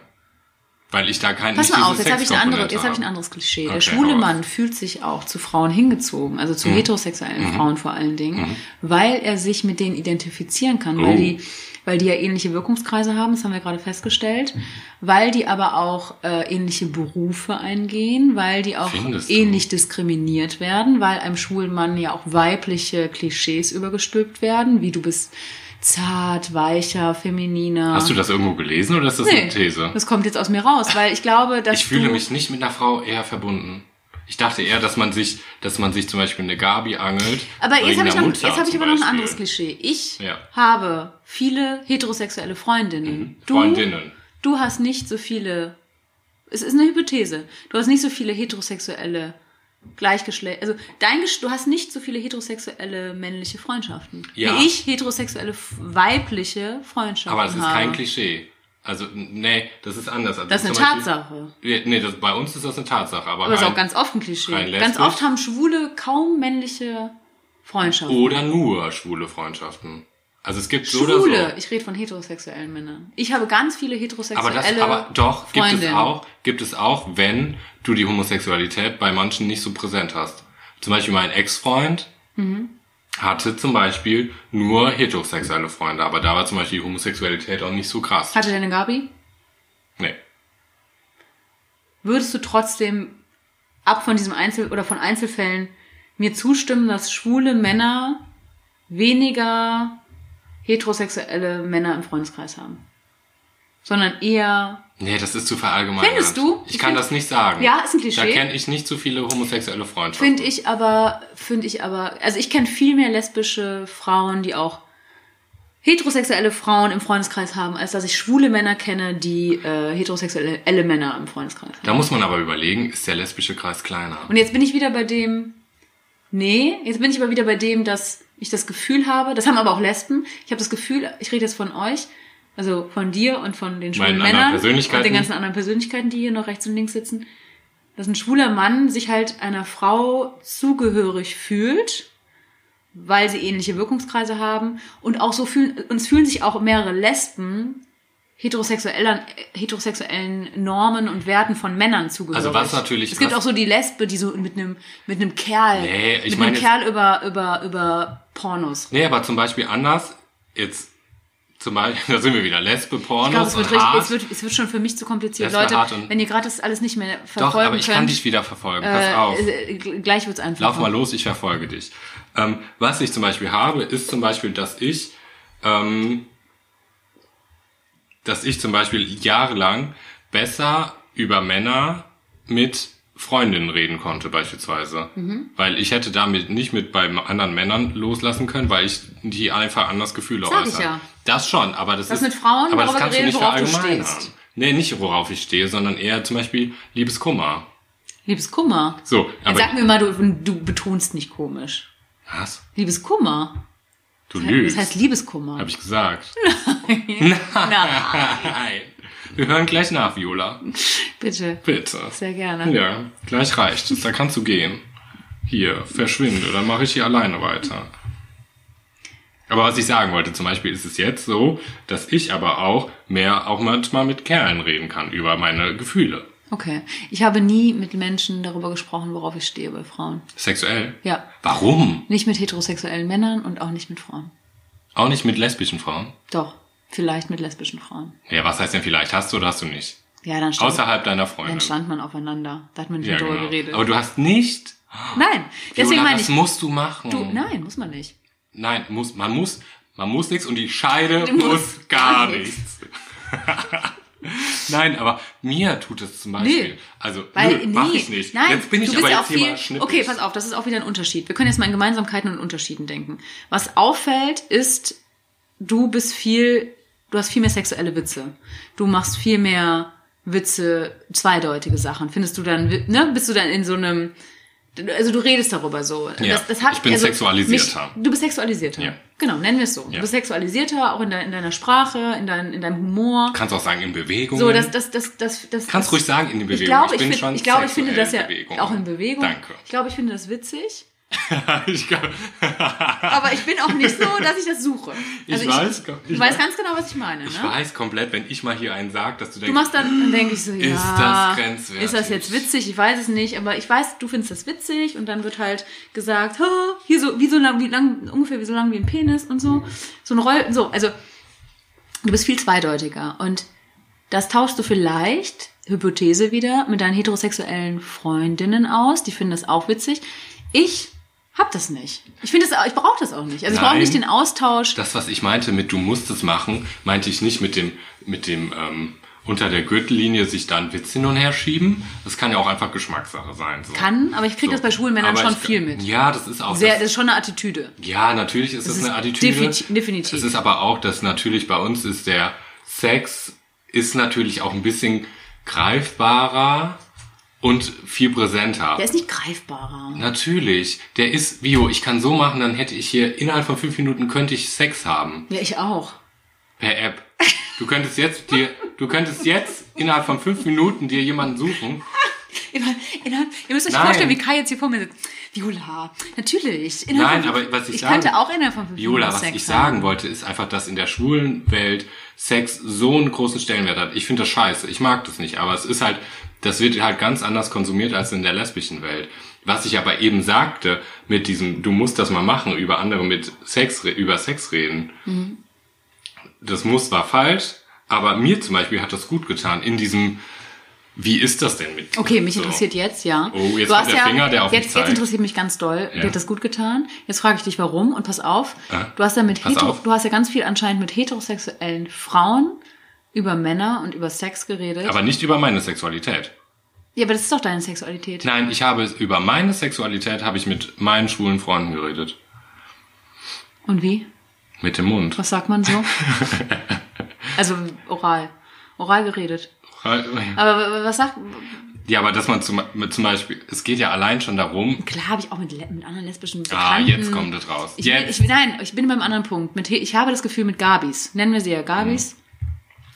Weil ich da kein Pass mal auf, jetzt habe ich, eine andere, jetzt hab ich ein anderes Klischee. Der Okay, schwule hau raus. Mann fühlt sich auch zu Frauen hingezogen, also Mhm. zu heterosexuellen Frauen vor allen Dingen, weil er sich mit denen identifizieren kann, weil Oh. die weil die ja ähnliche Wirkungskreise haben, das haben wir gerade festgestellt, weil die aber auch äh, ähnliche Berufe eingehen, weil die auch Findest du? ähnlich diskriminiert werden, weil einem schwulen Mann ja auch weibliche Klischees übergestülpt werden, wie du bist zart, weicher, femininer. Hast du das irgendwo gelesen oder ist das Nee, eine These? Das kommt jetzt aus mir raus, weil ich glaube, dass Ich fühle mich nicht mit einer Frau eher verbunden. Ich dachte eher, dass man sich, dass man sich zum Beispiel eine Gabi angelt. Aber jetzt habe ich, noch, jetzt hab ich aber noch ein anderes Klischee. Ich Ja. habe viele heterosexuelle Freundinnen. Du, Freundinnen. du hast nicht so viele. Es ist eine Hypothese. Du hast nicht so viele heterosexuelle Gleichgeschlecht. Also dein Gesch- du hast nicht so viele heterosexuelle männliche Freundschaften. Ja. Wie ich heterosexuelle weibliche Freundschaften Aber das ist habe. kein Klischee. Also, nee, das ist anders. Also Das ist eine Beispiel- Tatsache. Ja, Nee, das, bei uns ist das eine Tatsache. Aber, Aber es ist rein- auch ganz oft ein Klischee. rein Ganz oft haben Schwule kaum männliche Freundschaften. Oder nur schwule Freundschaften. Also es gibt so oder Schwule, so. ich rede von heterosexuellen Männern. Ich habe ganz viele Aber heterosexuelle das, aber doch, gibt es auch, gibt es auch, wenn du die Homosexualität bei manchen nicht so präsent hast. Zum Beispiel mein Ex-Freund Mhm. hatte zum Beispiel nur heterosexuelle Freunde, aber da war zum Beispiel die Homosexualität auch nicht so krass. Hatte der eine Gabi? Nee. Würdest du trotzdem ab von diesem Einzel- oder von Einzelfällen mir zustimmen, dass schwule Männer weniger heterosexuelle Männer im Freundeskreis haben? Sondern eher, Nee, das ist zu verallgemeinert. Findest du? Ich Ich kann das nicht sagen. Ja, ist ein Klischee. Da kenne ich nicht so viele homosexuelle Freundschaften. finde ich aber, finde ich aber, also ich kenne viel mehr lesbische Frauen, die auch heterosexuelle Frauen im Freundeskreis haben, als dass ich schwule Männer kenne, die äh, heterosexuelle Männer im Freundeskreis haben. Da muss man aber überlegen, ist der lesbische Kreis kleiner? Und jetzt bin ich wieder bei dem, nee, jetzt bin ich aber wieder bei dem, dass ich das Gefühl habe, das haben aber auch Lesben, ich habe das Gefühl, ich rede jetzt von euch, also von dir und von den schwulen Meinen Männern und den ganzen anderen Persönlichkeiten, die hier noch rechts und links sitzen, dass ein schwuler Mann sich halt einer Frau zugehörig fühlt, weil sie ähnliche Wirkungskreise haben und auch so fühlen, uns fühlen sich auch mehrere Lesben heterosexuellen, heterosexuellen Normen und Werten von Männern zugehörig. Also was natürlich- Es gibt auch so die Lesbe, die so mit einem mit einem Kerl, Nee, ich mit meine einem Kerl über über über Pornos. Nee, aber zum Beispiel anders, jetzt zum Beispiel, da sind wir wieder, Lesbe, Pornos Ich glaube, es wird, und richtig, hart. es, wird, es wird schon für mich zu kompliziert. War Leute, wenn ihr gerade das alles nicht mehr Doch, verfolgen aber ich könnt, kann dich wieder verfolgen, pass äh, auf. äh, gleich wird's einfach. Lauf mal los, ich verfolge dich. Ähm, was ich zum Beispiel habe, ist zum Beispiel, dass ich, ähm, dass ich zum Beispiel jahrelang besser über Männer mit Freundinnen reden konnte beispielsweise. Mhm. Weil ich hätte damit nicht mit bei anderen Männern loslassen können, weil ich die einfach anders Gefühle ich äußere. ja. Das schon, aber das Das ist... mit Frauen, aber das kannst du geredet, nicht worauf du verallgemeinern. Nee, nicht worauf ich stehe, sondern eher zum Beispiel Liebeskummer. Liebeskummer. So, Jetzt aber... sag mir mal, du, du betonst nicht komisch. was? Liebeskummer. Du Das lügst. heißt Liebeskummer. Hab ich gesagt. Nein. Nein. Wir hören gleich nach, Viola. Bitte. Bitte. Sehr gerne. Ja, gleich reicht es. Da kannst du gehen. Hier, verschwinde, dann mache ich hier alleine weiter. Aber was ich sagen wollte, zum Beispiel ist es jetzt so, dass ich aber auch mehr auch manchmal mit Kerlen reden kann über meine Gefühle. Okay. Ich habe nie mit Menschen darüber gesprochen, worauf ich stehe bei Frauen. Sexuell. Ja. Warum? Nicht mit heterosexuellen Männern und auch nicht mit Frauen. Auch nicht mit lesbischen Frauen? Doch. Vielleicht mit lesbischen Frauen. Ja, was heißt denn vielleicht? Hast du oder hast du nicht? Ja, dann stand, Außerhalb deiner Freunde. dann stand man aufeinander. Da hat man nicht ja, drüber genau. geredet. Aber du hast nicht. nein. Deswegen Viola, meine das ich. musst du machen. Du, nein, muss man nicht. Nein, muss, man muss, man muss nichts und die Scheide muss musst gar gar nichts. Nein, aber mir tut es zum Beispiel. Nee. Also, Weil, nö, nee, mach ich nicht. Nein, jetzt bin ich aber jetzt hier viel, mal schnippig. Okay, pass auf, das ist auch wieder ein Unterschied. Wir können jetzt mal in Gemeinsamkeiten und Unterschieden denken. Was auffällt, ist, du bist viel, du hast viel mehr sexuelle Witze. Du machst viel mehr Witze, zweideutige Sachen. Findest du dann, ne, bist du dann in so einem, also du redest darüber so. Ja, ich bin sexualisierter. Mich, du bist sexualisierter. Ja. Genau, nennen wir es so. Du Ja. bist sexualisierter, auch in, de, in deiner Sprache, in, dein, in deinem Humor. Kannst auch sagen, in Bewegung. So, das, das, das, das, das. Kannst das, ruhig sagen, in Bewegung. Ich glaube, Ich ich, bin find, ich, glaube, ich finde das ja Bewegung. auch in Bewegung. Danke. Ich glaube, ich finde das witzig, ich aber ich bin auch nicht so, dass ich das suche. Ich Also weiß, du ich weißt weiß. ganz genau, was ich meine. ich Ne? weiß komplett, wenn ich mal hier einen sag, dass du denkst, Du machst dann, dann denke ich so, ja, Ist das grenzwertig? ist das jetzt witzig? Ich weiß es nicht, aber ich weiß, du findest das witzig und dann wird halt gesagt, "Ha, hier so, wie so lang, wie lang, ungefähr wie so lang wie ein Penis und so, so ein Roll, so, also du bist viel zweideutiger und das tauschst du vielleicht, Hypothese wieder, mit deinen heterosexuellen Freundinnen aus, die finden das auch witzig. Ich hab das nicht. Ich finde das, ich brauche das auch nicht. Also ich brauche nicht den Austausch. Das, was ich meinte mit du musst es machen, meinte ich nicht mit dem, mit dem ähm, unter der Gürtellinie sich da einen Witz hin und her schieben. Das kann ja auch einfach Geschmackssache sein. So. Kann, aber ich kriege So. das bei schwulen Männern Aber schon ich- viel mit. Ja, das ist auch Sehr, das, das ist schon eine Attitüde. Ja, natürlich ist das, ist eine Attitüde. defini- definitiv. Es ist aber auch, dass natürlich bei uns ist der Sex ist natürlich auch ein bisschen greifbarer und viel präsenter. Der ist nicht greifbarer. Natürlich. Der ist, Vio, ich kann so machen, dann hätte ich hier innerhalb von fünf Minuten könnte ich Sex haben. Ja, ich auch. Per App. Du könntest jetzt dir, du könntest jetzt innerhalb von fünf Minuten dir jemanden suchen. Innerhalb, innerhalb, ihr müsst euch Nein. vorstellen, wie Kai jetzt hier vor mir sitzt. Viola, natürlich. Nein, von aber was ich ich sagen- könnte auch innerhalb von fünf Viola, Minuten was Sex ich sagen haben. wollte, ist einfach, dass in der schwulen Welt Sex so einen großen Stellenwert hat. Ich finde das scheiße. Ich mag das nicht. Aber es ist halt, das wird halt ganz anders konsumiert als in der lesbischen Welt. Was ich aber eben sagte, mit diesem, du musst das mal machen, über andere mit Sex, über Sex reden. Mhm. Das muss war falsch, aber mir zum Beispiel hat das gut getan in diesem, wie ist das denn mit? Okay, mich so. interessiert jetzt, ja. Oh, jetzt du hast der ja, Finger, der auf jetzt, mich jetzt zeigt. interessiert mich ganz doll. Ja. Dir hat das gut getan. Jetzt frage ich dich, warum und pass auf. Ah, Du hast ja mit hetero, auf. du hast ja ganz viel anscheinend mit heterosexuellen Frauen über Männer und über Sex geredet. Aber nicht über meine Sexualität. ja, aber das ist doch deine Sexualität. Nein, ich habe über meine Sexualität habe ich mit meinen schwulen Freunden geredet. Und wie? Mit dem Mund. Was sagt man so? also oral. Oral geredet. Aber was sagt. Ja, aber dass man zum, mit zum Beispiel, es geht ja allein schon darum, Klar habe ich auch mit, mit anderen lesbischen ah, Bekannten. jetzt kommt es raus. Ich, Jetzt. ich, nein, ich bin beim anderen Punkt. Mit, ich habe das Gefühl mit Gabis, nennen wir sie ja Gabis,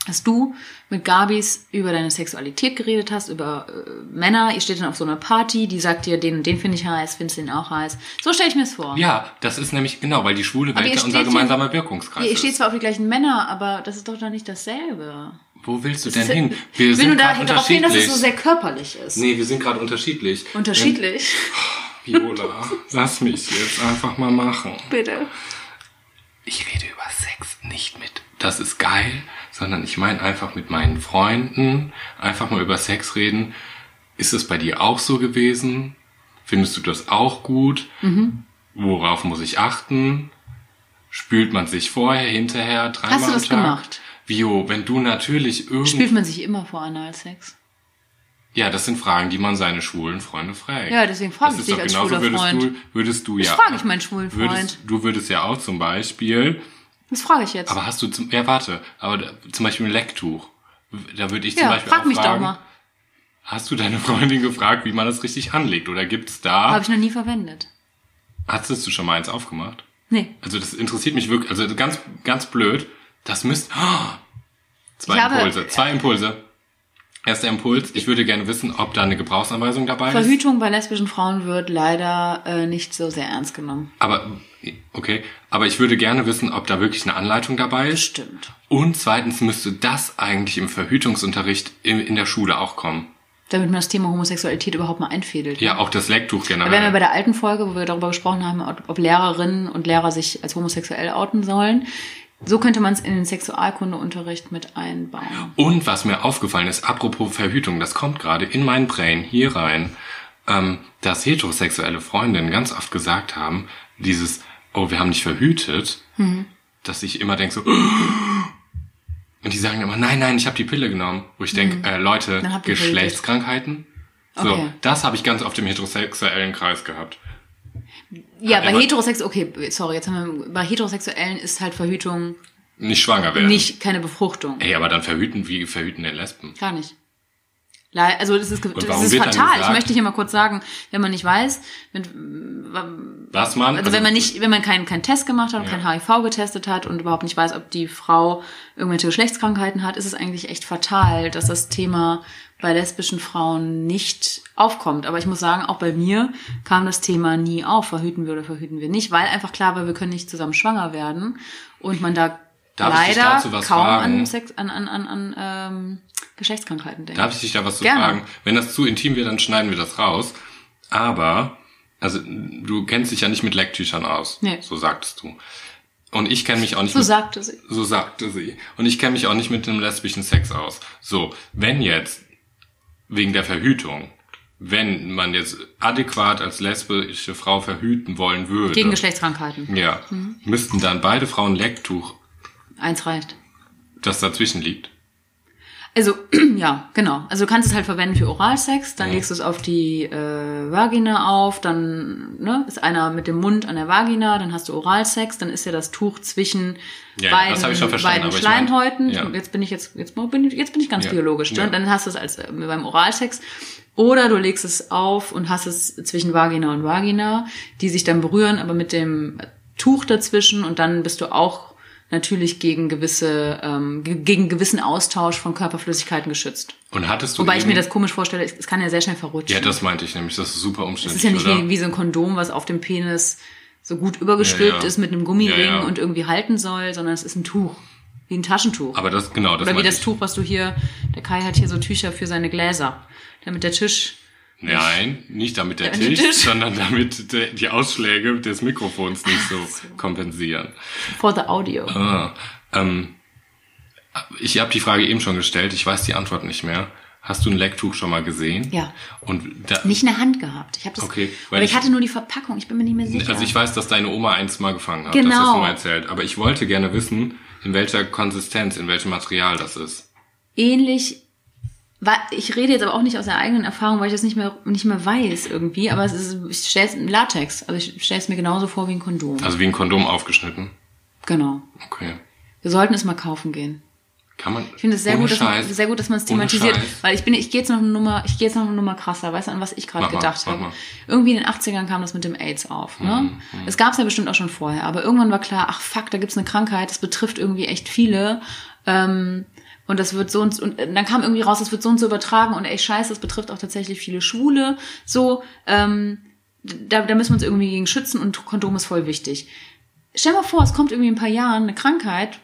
dass du mit Gabis über deine Sexualität geredet hast, über äh, Männer. Ihr steht dann auf so einer Party, die sagt dir, den, den finde ich heiß, findest du den auch heiß. So stelle ich mir das vor. ja, das ist nämlich genau, weil die schwule Welt ihr ja unser gemeinsamer Wirkungskreis Ihr ist. steht zwar auf die gleichen Männer, aber das ist doch dann nicht dasselbe. Wo willst du Das denn hin? Wir will nur sind da, gerade darauf hin, dass es so sehr körperlich ist. nee, wir sind gerade unterschiedlich. Unterschiedlich. Viola, lass mich jetzt einfach mal machen. Bitte. ich rede über Sex nicht mit, das ist geil, sondern ich meine einfach mit meinen Freunden, einfach mal über Sex reden. Ist es bei dir auch so gewesen? Findest du das auch gut? Mhm. Worauf muss ich achten? Spült man sich vorher, hinterher, dreimal Hast du das gemacht? Vio, wenn du natürlich Spült irgend... man sich immer vor Analsex? Ja, das sind Fragen, die man seine schwulen Freunde fragt. Ja, deswegen frage Das ich dich als genauso, schwuler würdest Freund. Du, würdest du Das ja... frage ich meinen schwulen Freund. Würdest, du würdest ja auch zum Beispiel Das frage ich jetzt. Aber hast du zum, ja warte, aber da, zum Beispiel ein Lecktuch. Da würde ich zum ja, Beispiel frag auch mich doch fragen, mal. hast du deine Freundin gefragt, wie man das richtig anlegt? Oder gibt's da, Habe ich noch nie verwendet. hast du schon mal eins aufgemacht? Nee. Also das interessiert mich wirklich, also ganz, ganz blöd. Das müsst, oh, zwei Ich habe- Impulse, zwei Impulse. Erster Impuls, ich würde gerne wissen, ob da eine Gebrauchsanweisung dabei ist. Verhütung bei lesbischen Frauen wird leider äh, nicht so sehr ernst genommen. Aber, okay, aber ich würde gerne wissen, ob da wirklich eine Anleitung dabei ist. Stimmt. Und zweitens müsste das eigentlich im Verhütungsunterricht in, in der Schule auch kommen. Damit man das Thema Homosexualität überhaupt mal einfädelt. Ja, auch das Lecktuch Wir haben ja generell. bei der alten Folge, wo wir darüber gesprochen haben, ob, ob Lehrerinnen und Lehrer sich als homosexuell outen sollen. So könnte man es in den Sexualkundeunterricht mit einbauen. Und was mir aufgefallen ist, apropos Verhütung, das kommt gerade in mein Brain hier rein, ähm, dass heterosexuelle Freundinnen ganz oft gesagt haben, dieses, oh, wir haben nicht verhütet, Mhm. dass ich immer denke so, und die sagen immer, nein, nein, ich habe die Pille genommen. Wo ich denke, äh, Leute, Mhm. Habt ihr Geschlechtskrankheiten? So, Okay. das habe ich ganz oft im heterosexuellen Kreis gehabt. Ja, bei Heterosexuellen, okay, sorry, jetzt haben wir, bei Heterosexuellen ist halt Verhütung Nicht schwanger werden. nicht keine Befruchtung. Ey, aber dann verhüten, wie verhüten denn Lesben? Gar nicht. Also das ist, das ist fatal. Ich möchte hier mal kurz sagen, wenn man nicht weiß, wenn, Was man? also wenn man nicht, wenn man keinen keinen Test gemacht hat und Ja. kein HIV getestet hat und überhaupt nicht weiß, ob die Frau irgendwelche Geschlechtskrankheiten hat, ist es eigentlich echt fatal, dass das Thema bei lesbischen Frauen nicht aufkommt. Aber ich muss sagen, auch bei mir kam das Thema nie auf, verhüten wir oder verhüten wir nicht, weil einfach klar war, wir können nicht zusammen schwanger werden und man da Darf leider kaum fragen? an, Sex, an, an, an, an ähm, Geschlechtskrankheiten denkt. Darf ich dich da was zu Gerne. fragen? Wenn das zu intim wird, dann schneiden wir das raus. Aber, also du kennst dich ja nicht mit Lecktüchern aus. Nee. So sagtest du. Und ich kenne mich auch nicht So mit, sagte sie. so sagte sie. Und ich kenne mich auch nicht mit dem lesbischen Sex aus. So, wenn jetzt wegen der Verhütung, wenn man jetzt adäquat als lesbische Frau verhüten wollen würde, Gegen Geschlechtskrankheiten. ja, müssten dann beide Frauen Lecktuch, Eins reicht. das dazwischen liegt. Also, ja, genau. Also du kannst es halt verwenden für Oralsex, dann legst du es auf die äh, Vagina auf, dann ne, ist einer mit dem Mund an der Vagina, dann hast du Oralsex, dann ist ja das Tuch zwischen Ja, beiden, beiden aber ich mein- Schleimhäuten. ja. Jetzt bin ich jetzt, jetzt bin ich, jetzt bin ich ganz biologisch. Ne? Dann hast du es als äh, beim Oralsex. Oder du legst es auf und hast es zwischen Vagina und Vagina, die sich dann berühren, aber mit dem Tuch dazwischen und dann bist du auch natürlich gegen gewisse, ähm, ge- gegen gewissen Austausch von Körperflüssigkeiten geschützt. Und hattest du Wobei ich mir das komisch vorstelle, es, es kann ja sehr schnell verrutschen. Ja, das meinte ich nämlich. Das ist super es umständlich, ist ja nicht wie, wie so ein Kondom, was auf dem Penis so gut übergestülpt Ja, ja. ist mit einem Gummiring Ja, und irgendwie halten soll, sondern es ist ein Tuch. Wie ein Taschentuch. Aber das, genau, das Oder wie das ich. Tuch, was du hier, der Kai hat hier so Tücher für seine Gläser. Damit der Tisch, Nein, nicht damit der Tisch, Tisch. sondern damit der, die Ausschläge des Mikrofons nicht so, kompensieren. for the audio. Ah, ähm, ich habe die Frage eben schon gestellt, ich weiß die Antwort nicht mehr. Hast du ein Lecktuch schon mal gesehen? Ja. Und da, Nicht in der Hand gehabt. Ich habe das, Okay, weil ich, ich- hatte nur die Verpackung, ich bin mir nicht mehr sicher. also ich weiß, dass deine Oma eins mal gefangen hat. Das Genau. hast du mal erzählt. Aber ich wollte gerne wissen, in welcher Konsistenz, in welchem Material das ist. ähnlich. Ich rede jetzt aber auch nicht aus der eigenen Erfahrung, weil ich das nicht mehr nicht mehr weiß irgendwie. Aber es ist, ich stelle es Latex. Also ich stelle es mir genauso vor wie ein Kondom. Also wie ein Kondom aufgeschnitten. Genau. Okay. Wir sollten es mal kaufen gehen. Kann man. Ich finde es sehr gut, dass man, sehr gut, dass man es thematisiert, weil ich bin, ich gehe jetzt noch eine Nummer, ich gehe jetzt noch eine Nummer krasser, weißt du, an was ich gerade gedacht habe. Irgendwie in den 80ern kam das mit dem AIDS auf, ne? Es gab es ja bestimmt auch schon vorher, aber irgendwann war klar, ach fuck, da gibt's eine Krankheit, das betrifft irgendwie echt viele. Ähm, und das wird so und, und dann kam irgendwie raus, das wird so und so übertragen und ey scheiße, das betrifft auch tatsächlich viele Schwule. So, ähm, da, da müssen wir uns irgendwie gegen schützen und Kondom ist voll wichtig. Stell mal vor, es kommt irgendwie in ein paar Jahren eine Krankheit,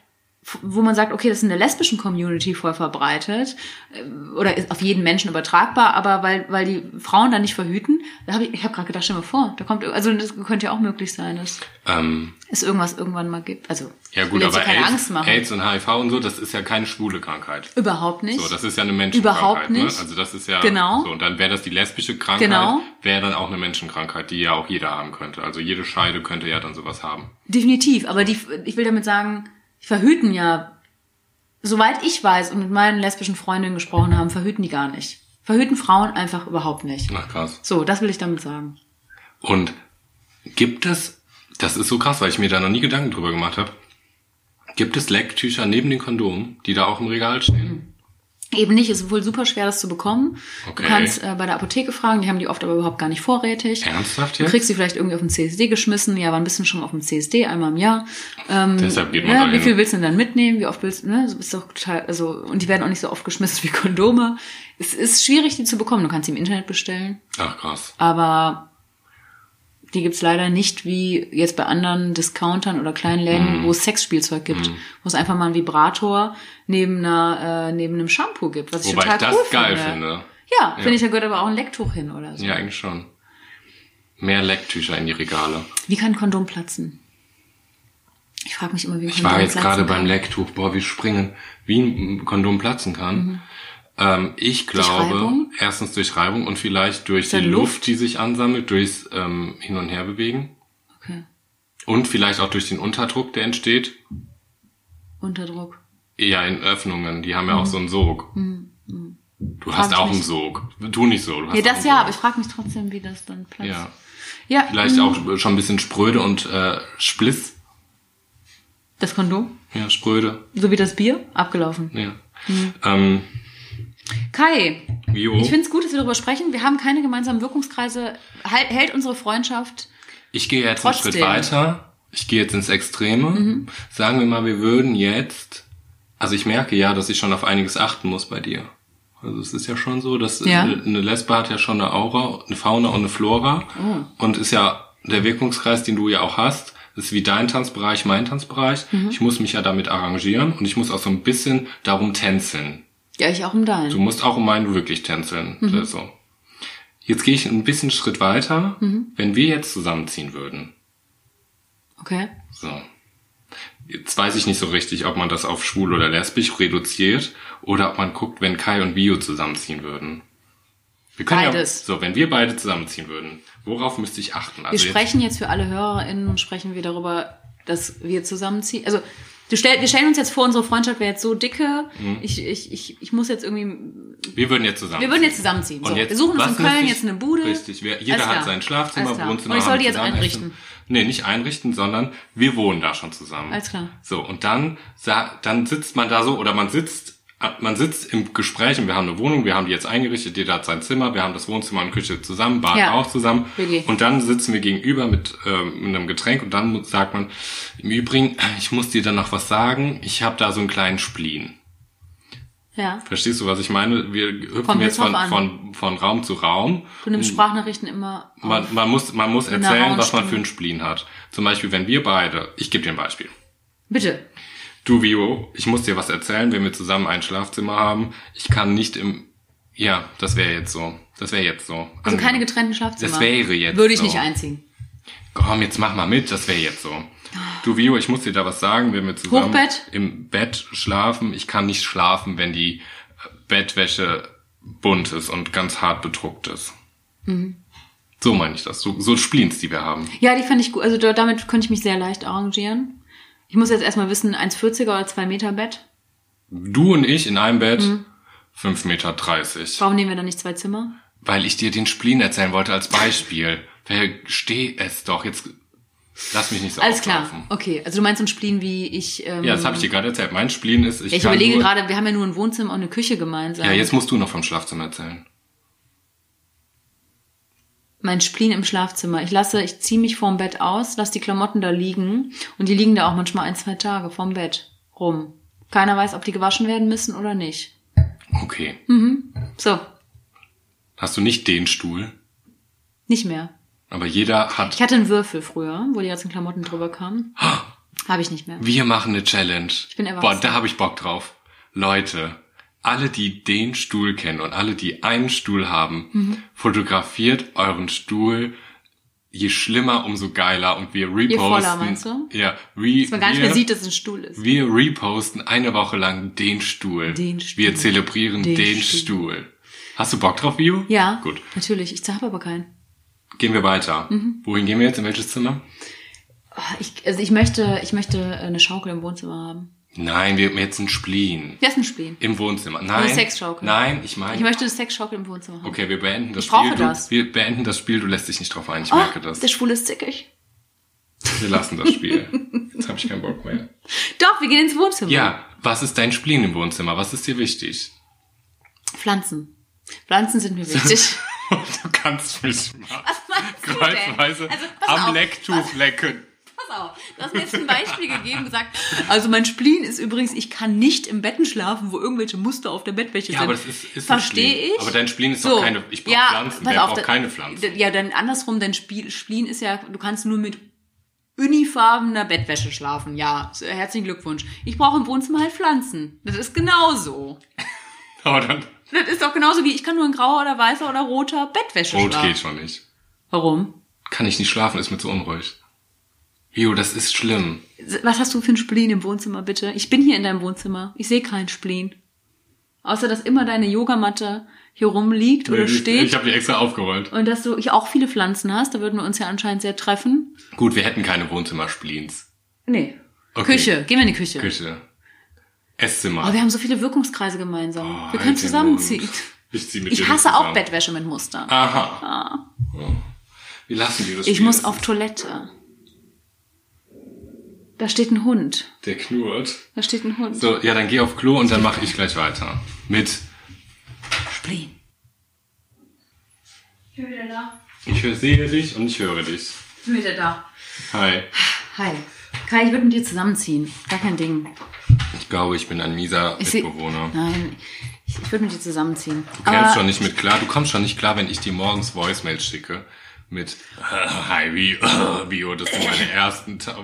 wo man sagt, okay, das ist in der lesbischen Community voll verbreitet äh, oder ist auf jeden Menschen übertragbar, aber weil, weil die Frauen da nicht verhüten, da hab ich, ich habe gerade gedacht, stell mal vor, da kommt, also das könnte ja auch möglich sein, dass Ähm, es irgendwas irgendwann mal gibt. Also ja gut, aber keine AIDS, Angst machen. AIDS und HIV und so, das ist ja keine schwule Krankheit. Überhaupt nicht. So, das ist ja eine Menschenkrankheit. Überhaupt nicht. Ne? Also das ist ja Genau. so. Und dann wäre das die lesbische Krankheit, Genau. wäre dann auch eine Menschenkrankheit, die ja auch jeder haben könnte. Also jede Scheide könnte ja dann sowas haben. Definitiv, aber die, ich will damit sagen, verhüten ja, soweit ich weiß und mit meinen lesbischen Freundinnen gesprochen haben, verhüten die gar nicht. Verhüten Frauen einfach überhaupt nicht. Ach krass. So, das will ich damit sagen. Und gibt es, das ist so krass, weil ich mir da noch nie Gedanken drüber gemacht habe, gibt es Lecktücher neben den Kondomen, die da auch im Regal stehen? Eben nicht, ist wohl super schwer, das zu bekommen. Okay. Du kannst äh, bei der Apotheke fragen, die haben die oft aber überhaupt gar nicht vorrätig. Ernsthaft Du jetzt? kriegst sie vielleicht irgendwie auf den CSD geschmissen. Ja, wann bist du schon auf dem CSD? Einmal im Jahr. Ähm, Deshalb geht man ja. Wie viel willst du denn dann mitnehmen? Wie oft willst du, ne? Ist doch total, also, und die werden auch nicht so oft geschmissen wie Kondome. Es ist schwierig, die zu bekommen. Du kannst sie im Internet bestellen. Ach krass. Aber die gibt's leider nicht wie jetzt bei anderen Discountern oder kleinen Läden, Mhm. wo es Sexspielzeug gibt, wo es einfach mal einen Vibrator neben einer äh, neben einem Shampoo gibt, was ich Wobei ich total das cool geil finde. finde. Ja, finde ich, da gehört aber auch ein Lecktuch hin oder so. Ja, eigentlich schon. Mehr Lecktücher in die Regale. Wie kann ein Kondom platzen? Ich frage mich immer, wie ein Ich Kondom war jetzt platzen gerade kann. beim Lecktuch, boah, wir springen, wie ein Kondom platzen kann. Ähm, ich glaube, erstens durch Reibung und vielleicht durch die Luft? Luft, die sich ansammelt, durchs ähm, Hin- und Herbewegen. Okay. Und vielleicht auch durch den Unterdruck, der entsteht. Unterdruck. Ja, in Öffnungen, die haben ja auch so einen Sog. Du hast Mhm. Frag ich auch einen mich. Sog. Tu nicht so. Du hast Ja, das einen ja, Sog. aber ich frage mich trotzdem, wie das dann platzt. Ja. Ja, Vielleicht mh, auch schon ein bisschen spröde und äh, Spliss. das Kondom, Ja, spröde. so wie das Bier, abgelaufen. Ja. Mhm. Ähm, Kai, Vio, ich finde es gut, dass wir darüber sprechen. Wir haben keine gemeinsamen Wirkungskreise. Halt, hält unsere Freundschaft ich gehe jetzt einen Trotzdem. Schritt weiter. Ich gehe jetzt ins Extreme. Mhm. Sagen wir mal, wir würden jetzt, also ich merke ja, dass ich schon auf einiges achten muss bei dir. Also es ist ja schon so, dass Ja. eine Lesbe hat ja schon eine Aura, eine Fauna und eine Flora Oh. und ist ja der Wirkungskreis, den du ja auch hast, ist wie dein Tanzbereich, mein Tanzbereich. Mhm. Ich muss mich ja damit arrangieren und ich muss auch so ein bisschen darum tänzeln. Ja, ich auch um deinen. Du musst auch um meinen wirklich tänzeln. Mhm. Also. Jetzt gehe ich ein bisschen Schritt weiter. Mhm. Wenn wir jetzt zusammenziehen würden, Okay. so. Jetzt weiß ich nicht so richtig, ob man das auf schwul oder lesbisch reduziert oder ob man guckt, wenn Kai und Bio zusammenziehen würden. Wir können Beides. Ja, so, wenn wir beide zusammenziehen würden, worauf müsste ich achten? Wir Also jetzt- sprechen jetzt für alle HörerInnen, sprechen wir darüber, dass wir zusammenziehen. Also, du stell, wir stellen uns jetzt vor, unsere Freundschaft wäre jetzt so dicke. Mhm. Ich, ich, ich, ich muss jetzt irgendwie, wir würden jetzt zusammenziehen. wir würden jetzt zusammenziehen. So, jetzt, wir suchen uns in Köln ich- jetzt eine Bude. Richtig, wir, jeder hat sein Schlafzimmer. Wohnzimmer. Und ich soll die jetzt zusammen einrichten. Essen. Nee, nicht einrichten, sondern wir wohnen da schon zusammen. Alles klar. So, und dann, dann sitzt man da so, oder man sitzt, man sitzt im Gespräch und wir haben eine Wohnung, wir haben die jetzt eingerichtet, jeder hat sein Zimmer, wir haben das Wohnzimmer und Küche zusammen, Bad Ja. auch zusammen. Wirklich. Und dann sitzen wir gegenüber mit, ähm, mit einem Getränk und dann sagt man, im Übrigen, ich muss dir dann noch was sagen, ich habe da so einen kleinen Spleen. Ja. Verstehst du, was ich meine? Wir hüpfen Kommt jetzt von, von, von Raum zu Raum. Du nimmst Sprachnachrichten immer. Man, man muss, man muss erzählen, was man für einen Spleen hat. Zum Beispiel, wenn wir beide, ich gebe dir ein Beispiel. Bitte. Du, Vio, ich muss dir was erzählen, wenn wir zusammen ein Schlafzimmer haben. Ich kann nicht im, ja, das wäre jetzt so. Das wäre jetzt so. Also keine getrennten Schlafzimmer. Das wäre jetzt Würde ich so. nicht einziehen. Komm, jetzt mach mal mit, das wäre jetzt so. Du, Vio, ich muss dir da was sagen, wenn wir zusammen Hochbett? im Bett schlafen. Ich kann nicht schlafen, wenn die Bettwäsche bunt ist und ganz hart bedruckt ist. Mhm. So meine ich das. So, so Spleens, die wir haben. Ja, die fand ich gut. Also da- damit könnte ich mich sehr leicht arrangieren. Ich muss jetzt erstmal wissen, 1,40er oder 2 Meter Bett. Du und ich in einem Bett, Mhm. 5,30 Meter. Warum nehmen wir dann nicht zwei Zimmer? Weil ich dir den Spleen erzählen wollte als Beispiel. Versteh es doch. Jetzt lass mich nicht so Alles klar. auflaufen. Okay, also du meinst so ein Spleen wie ich. Ähm, Ja, das habe ich dir gerade erzählt. Mein Spleen ist, ich, ja, ich überlege gerade, wir haben ja nur ein Wohnzimmer und eine Küche gemeinsam. Ja, jetzt musst du noch vom Schlafzimmer erzählen. Mein Spleen im Schlafzimmer. Ich lasse, ich ziehe mich vorm Bett aus, lasse die Klamotten da liegen und die liegen da auch manchmal ein, zwei Tage vorm Bett rum. Keiner weiß, ob die gewaschen werden müssen oder nicht. Okay. So, Hast du nicht den Stuhl? nicht mehr. Aber jeder hat. Ich hatte einen Würfel früher, wo die ganzen Klamotten drüber kamen. Habe ich nicht mehr. Wir machen eine Challenge. Ich bin Boah, erwachsen. da habe ich Bock drauf. Leute, alle, die den Stuhl kennen und alle, die einen Stuhl haben, Mhm. fotografiert euren Stuhl. Je schlimmer, umso geiler. Und wir reposten. voller, meinst du? Ja, re, Dass man gar nicht wir, mehr sieht, dass es ein Stuhl ist. wir reposten eine Woche lang den Stuhl. Den Stuhl. Wir zelebrieren den, Den Stuhl. Stuhl. Hast du Bock drauf, Vio? Ja, Gut. natürlich. Ich habe aber keinen. Gehen wir weiter. Mhm. Wohin gehen wir jetzt? In welches Zimmer? Ich, also ich möchte, ich möchte eine Schaukel im Wohnzimmer haben. Nein, wir haben jetzt einen Spleen. Ist ein Spleen? Im Wohnzimmer. Nein. Sexschaukel. Nein, ich meine. Ich möchte eine Sexschaukel im Wohnzimmer haben. Okay, wir beenden das Ich brauche Spiel. Du, das. Wir beenden das Spiel. Du lässt dich nicht drauf ein. Ich Oh, merke das. der Schwule ist zickig. Wir lassen das Spiel. Jetzt habe ich keinen Bock mehr. Doch, wir gehen ins Wohnzimmer. Ja, was ist dein Spleen im Wohnzimmer? Was ist dir wichtig? Pflanzen. Pflanzen sind mir wichtig. du kannst mich mal Was meinst du denn? kreuzweise Also, am auf. Lecktuch lecken. Pass auf, du hast mir jetzt ein Beispiel gegeben und gesagt, also mein Spleen ist übrigens, ich kann nicht im Betten schlafen, wo irgendwelche Muster auf der Bettwäsche Ja, sind. aber das ist, ist Verstehe ich. Aber dein Spleen ist doch keine, ich brauche ja, Pflanzen, der braucht keine Pflanzen. Ja, dann andersrum, dein Spleen ist ja, du kannst nur mit unifarbener Bettwäsche schlafen. Ja, so, herzlichen Glückwunsch. Ich brauche im Wohnzimmer halt Pflanzen. Das ist genauso. Aber dann, Das ist doch genauso wie ich kann nur in grauer oder weißer oder roter Bettwäsche rot schlafen. geht schon nicht. Warum? Kann ich nicht schlafen, ist mir zu unruhig. Jo, das ist schlimm. Was hast du für ein Spleen im Wohnzimmer, bitte? Ich bin hier in deinem Wohnzimmer. Ich sehe keinen Spleen. Außer, dass immer deine Yogamatte hier rumliegt oder Ich- steht. Ich habe die extra aufgerollt. und dass du hier auch viele Pflanzen hast. Da würden wir uns ja anscheinend sehr treffen. Gut, wir hätten keine Wohnzimmerspleens. Nee. Okay. Küche. Gehen wir in die Küche. Küche. Esszimmer. Aber wir haben so viele Wirkungskreise gemeinsam. Oh, wir halt können zusammenziehen. Ich zieh mit Ich hasse auch. Bettwäsche mit Muster. Aha. Oh. Wir lassen dieses Ich Spiel. muss Das auf Toilette. Da steht ein Hund. Der knurrt. Da steht ein Hund. So, ja, dann geh auf Klo und dann mache ich gleich weiter. Mit, Spleen. Ich bin wieder da. ich höre, sehe dich und ich höre dich. Ich bin wieder da. Hi. Hi. Kai, ich würde mit dir zusammenziehen. Gar kein Ding. Ich glaube, ich bin ein mieser Ich seh- Mitbewohner. Nein, ich, ich würde mit dir zusammenziehen. Du kämst schon nicht mit klar. Du kommst schon nicht klar, wenn ich dir morgens Voicemails schicke. Mit, hi, wie, äh, Bio, das sind meine ersten Ta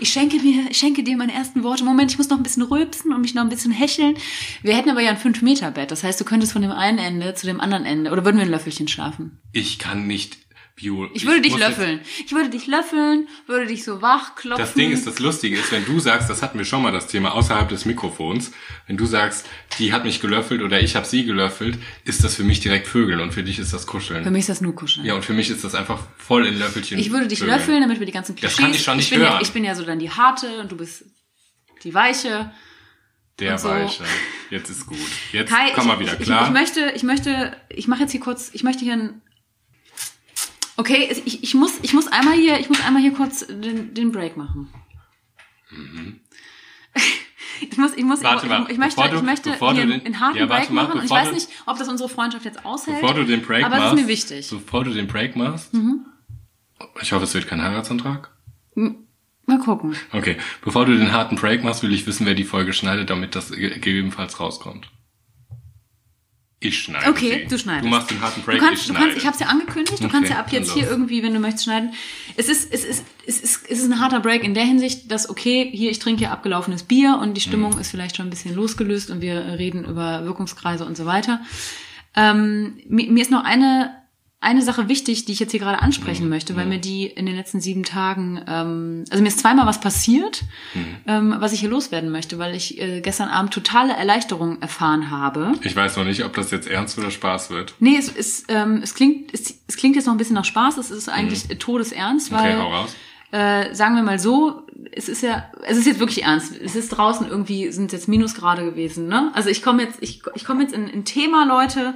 Ich schenke mir, schenke dir meine ersten Worte. Moment, ich muss noch ein bisschen rülpsen und mich noch ein bisschen hecheln. Wir hätten aber ja ein 5-Meter-Bett. Das heißt, du könntest von dem einen Ende zu dem anderen Ende. Oder würden wir ein Löffelchen schlafen? Ich kann nicht, Bio. Ich würde dich löffeln. Ich würde dich löffeln, würde dich so wach klopfen. Das Ding ist, das Lustige ist, wenn du sagst, das hatten wir schon mal das Thema außerhalb des Mikrofons, wenn du sagst, die hat mich gelöffelt oder ich habe sie gelöffelt, ist das für mich direkt Vögeln und für dich ist das Für Kuscheln. mich ist das nur kuscheln. Ja, und für mich ist das einfach voll in Löffelchen. Ich würde dich Vögeln. löffeln, damit wir die ganzen Das Klischees... kann ich schon nicht bin Ja, hören. ich bin ja so dann die harte und du bist die weiche. Der so. Weiche. Jetzt ist gut. Jetzt Kai, komm ich, mal wieder ich, klar. Ich, ich möchte, ich möchte, ich mache jetzt hier kurz, ich möchte hier ein. Okay, ich, ich muss, ich muss einmal hier, ich muss einmal hier kurz den, den Break machen. Ich muss, ich muss, Mhm. Warte ich, mal, ich möchte, bevor du- ich möchte hier den- einen harten ja, Break mal, machen. Und ich weiß nicht, ob das unsere Freundschaft jetzt aushält. Bevor du den Break aber machst. es ist mir wichtig. Bevor du den Break machst. Mhm. Ich hoffe, es wird kein Heiratsantrag. Mal gucken. Okay. Bevor du den harten Break machst, will ich wissen, wer die Folge schneidet, damit das ge- gegebenenfalls rauskommt. Ich schneide. Okay, sie. du schneidest. Du machst den harten Break, du kannst, ich du schneide. kannst, ich habe es ja angekündigt. Du Okay, kannst ja ab jetzt hier los. irgendwie, wenn du möchtest, schneiden. Es ist, es ist, es ist, es ist ein harter Break in der Hinsicht, dass okay, hier ich trinke hier abgelaufenes Bier und die Mhm. Stimmung ist vielleicht schon ein bisschen losgelöst und wir reden über Wirkungskreise und so weiter. Ähm, mir, mir ist noch eine eine Sache wichtig, die ich jetzt hier gerade Mhm. ansprechen möchte, weil mir die in den letzten sieben Tagen, ähm, also mir ist zweimal was passiert, Mhm. ähm, was ich hier loswerden möchte, weil ich äh, gestern Abend totale Erleichterung erfahren habe. Ich weiß noch nicht, ob das jetzt ernst oder Spaß wird. Nee, es, es, ähm, es, klingt, es, es klingt jetzt noch ein bisschen nach Spaß, es ist eigentlich todesernst, Mhm. Okay, weil, hau raus. äh, sagen wir mal so, es ist ja, es ist jetzt wirklich ernst. Es ist draußen irgendwie, sind jetzt Minusgrade gewesen, ne? Also ich komme jetzt, ich, ich komme jetzt in ein Thema, Leute.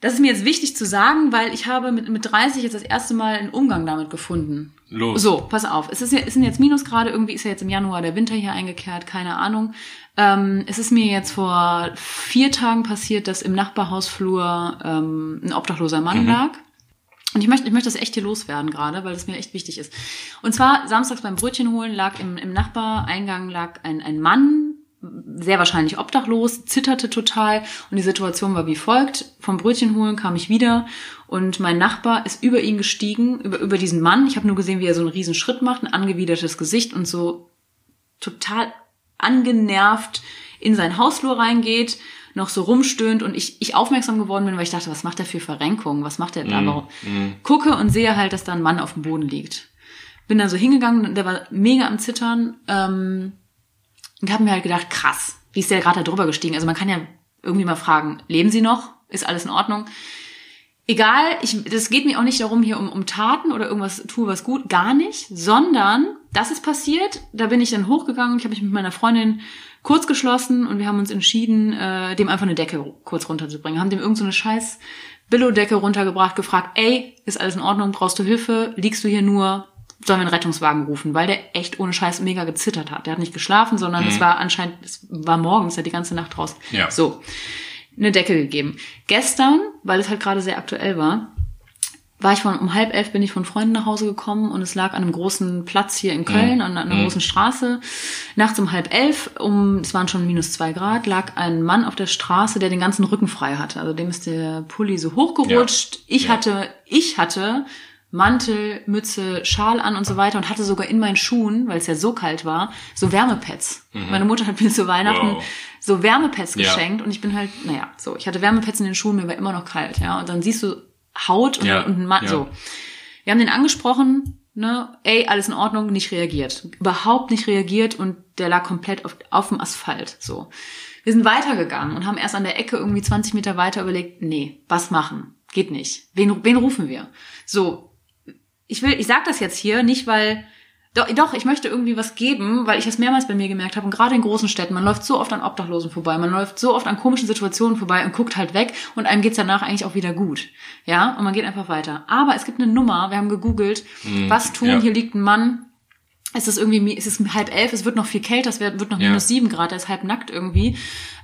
Das ist mir jetzt wichtig zu sagen, weil ich habe mit, mit 30 jetzt das erste Mal einen Umgang damit gefunden. Los. So, pass auf. Es, ist es sind jetzt Minusgrade, irgendwie ist ja jetzt im Januar der Winter hier eingekehrt, keine Ahnung. Ähm, es ist mir jetzt vor vier Tagen passiert, dass im Nachbarhausflur ähm, ein obdachloser Mann lag. Und ich möchte, ich möchte das echt hier loswerden gerade, weil das mir echt wichtig ist. Und zwar samstags beim Brötchen holen lag im, im Nachbareingang lag ein, ein Mann, sehr wahrscheinlich obdachlos, zitterte total und die Situation war wie folgt. Vom Brötchen holen kam ich wieder und mein Nachbar ist über ihn gestiegen, über, über diesen Mann. Ich habe nur gesehen, wie er so einen riesen Schritt macht, ein angewidertes Gesicht und so total angenervt in sein Hausflur reingeht, noch so rumstöhnt und ich, ich aufmerksam geworden bin, weil ich dachte, was macht er für Verrenkungen? Was macht er da? Warum? Gucke und sehe halt, dass da ein Mann auf dem Boden liegt. Bin dann so hingegangen, und der war mega am Zittern ähm, und habe mir halt gedacht, krass, wie ist der gerade da drüber gestiegen? Also man kann ja irgendwie mal fragen, leben Sie noch? Ist alles in Ordnung? Egal, ich, das geht mir auch nicht darum, hier um, um Taten oder irgendwas tue was gut, gar nicht, sondern das ist passiert, da bin ich dann hochgegangen, ich habe mich mit meiner Freundin kurz geschlossen und wir haben uns entschieden, äh, dem einfach eine Decke kurz runterzubringen. Haben dem irgend so eine scheiß Billo-Decke runtergebracht, gefragt, ey, ist alles in Ordnung, brauchst du Hilfe, liegst du hier nur, sollen wir einen Rettungswagen rufen, weil der echt ohne Scheiß mega gezittert hat. Der hat nicht geschlafen, sondern es war anscheinend, es war morgens, hat die ganze Nacht draußen. Ja. So. eine Decke gegeben. Gestern, weil es halt gerade sehr aktuell war, war ich von um halb elf bin ich von Freunden nach Hause gekommen und es lag an einem großen Platz hier in Köln, Mhm. an einer großen Straße. Nachts um halb elf, um es waren schon minus zwei Grad, lag ein Mann auf der Straße, der den ganzen Rücken frei hatte. Also dem ist der Pulli so hochgerutscht. Ich Ja. hatte, ich hatte Mantel, Mütze, Schal an und so weiter und hatte sogar in meinen Schuhen, weil es ja so kalt war, so Wärmepads. Meine Mutter hat mir zu Weihnachten Mhm. Wow. so Wärmepads Ja. geschenkt und ich bin halt, naja, so, ich hatte Wärmepads in den Schuhen, mir war immer noch kalt, ja. Und dann siehst du Haut und, Ja, und ein Mann, ja. so. Wir haben den angesprochen, ne, ey, alles in Ordnung, nicht reagiert. Überhaupt nicht reagiert und der lag komplett auf, auf dem Asphalt, so. Wir sind weitergegangen und haben erst an der Ecke irgendwie 20 Meter weiter überlegt, nee, was machen? Geht nicht. Wen, wen rufen wir? So. Ich will, ich sag das jetzt hier nicht, weil, doch, doch, ich möchte irgendwie was geben, weil ich es mehrmals bei mir gemerkt habe und gerade in großen Städten, man läuft so oft an Obdachlosen vorbei, man läuft so oft an komischen Situationen vorbei und guckt halt weg und einem geht's danach eigentlich auch wieder gut. Ja, und man geht einfach weiter. Aber es gibt eine Nummer, wir haben gegoogelt, was tun, ja. hier liegt ein Mann, es ist irgendwie, es ist halb elf, es wird noch viel kälter, es wird, noch Ja. minus sieben Grad, er ist halb nackt irgendwie.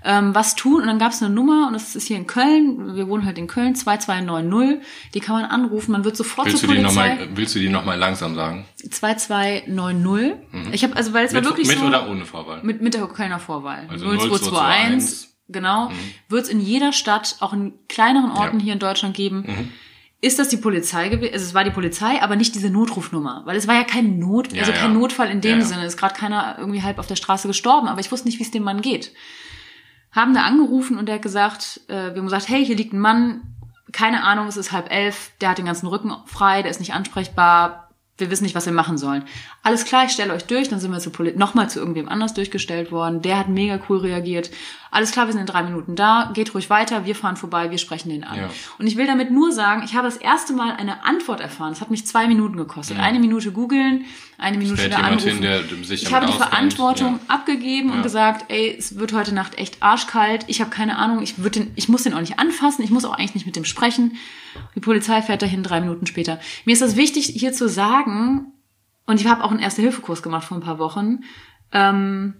Ähm, was tun? Und dann gab es eine Nummer und das ist hier in Köln, wir wohnen halt in Köln, 2290, die kann man anrufen, man wird sofort Willst du zur die Polizei. nochmal, willst du die noch mal langsam sagen? 2290. Ich habe also, weil es war wirklich mit so oder ohne Vorwahl? mit mit der Kölner Vorwahl. Also 0221, genau. Wird es in jeder Stadt, auch in kleineren Orten Ja. hier in Deutschland geben. Ist das die Polizei gewesen? Also es war die Polizei, aber nicht diese Notrufnummer, weil es war ja kein Not, Ja, also kein ja. Notfall in dem Ja. Sinne. Es ist gerade keiner irgendwie halb auf der Straße gestorben, aber ich wusste nicht, wie es dem Mann geht. Haben da angerufen und der hat gesagt, äh, wir haben gesagt, hey, hier liegt ein Mann, keine Ahnung, es ist halb elf, der hat den ganzen Rücken frei, der ist nicht ansprechbar, wir wissen nicht, was wir machen sollen. Alles klar, ich stelle euch durch, dann sind wir zu nochmal zu irgendwem anders durchgestellt worden, der hat mega cool reagiert. Alles klar, wir sind in drei Minuten da, geht ruhig weiter, wir fahren vorbei, wir sprechen den an. Ja. Und ich will damit nur sagen, ich habe das erste Mal eine Antwort erfahren, es hat mich zwei Minuten gekostet. Eine Minute googeln, eine Minute Stellt da anrufen. hin, der sich ich habe die auskennt. Verantwortung Ja. abgegeben und Ja. gesagt, ey, es wird heute Nacht echt arschkalt. Ich habe keine Ahnung, ich, würd den, ich muss den auch nicht anfassen, ich muss auch eigentlich nicht mit dem sprechen. Die Polizei fährt dahin drei Minuten später. Mir ist das wichtig, hier zu sagen, und ich habe auch einen Erste-Hilfe-Kurs gemacht vor ein paar Wochen. Ähm,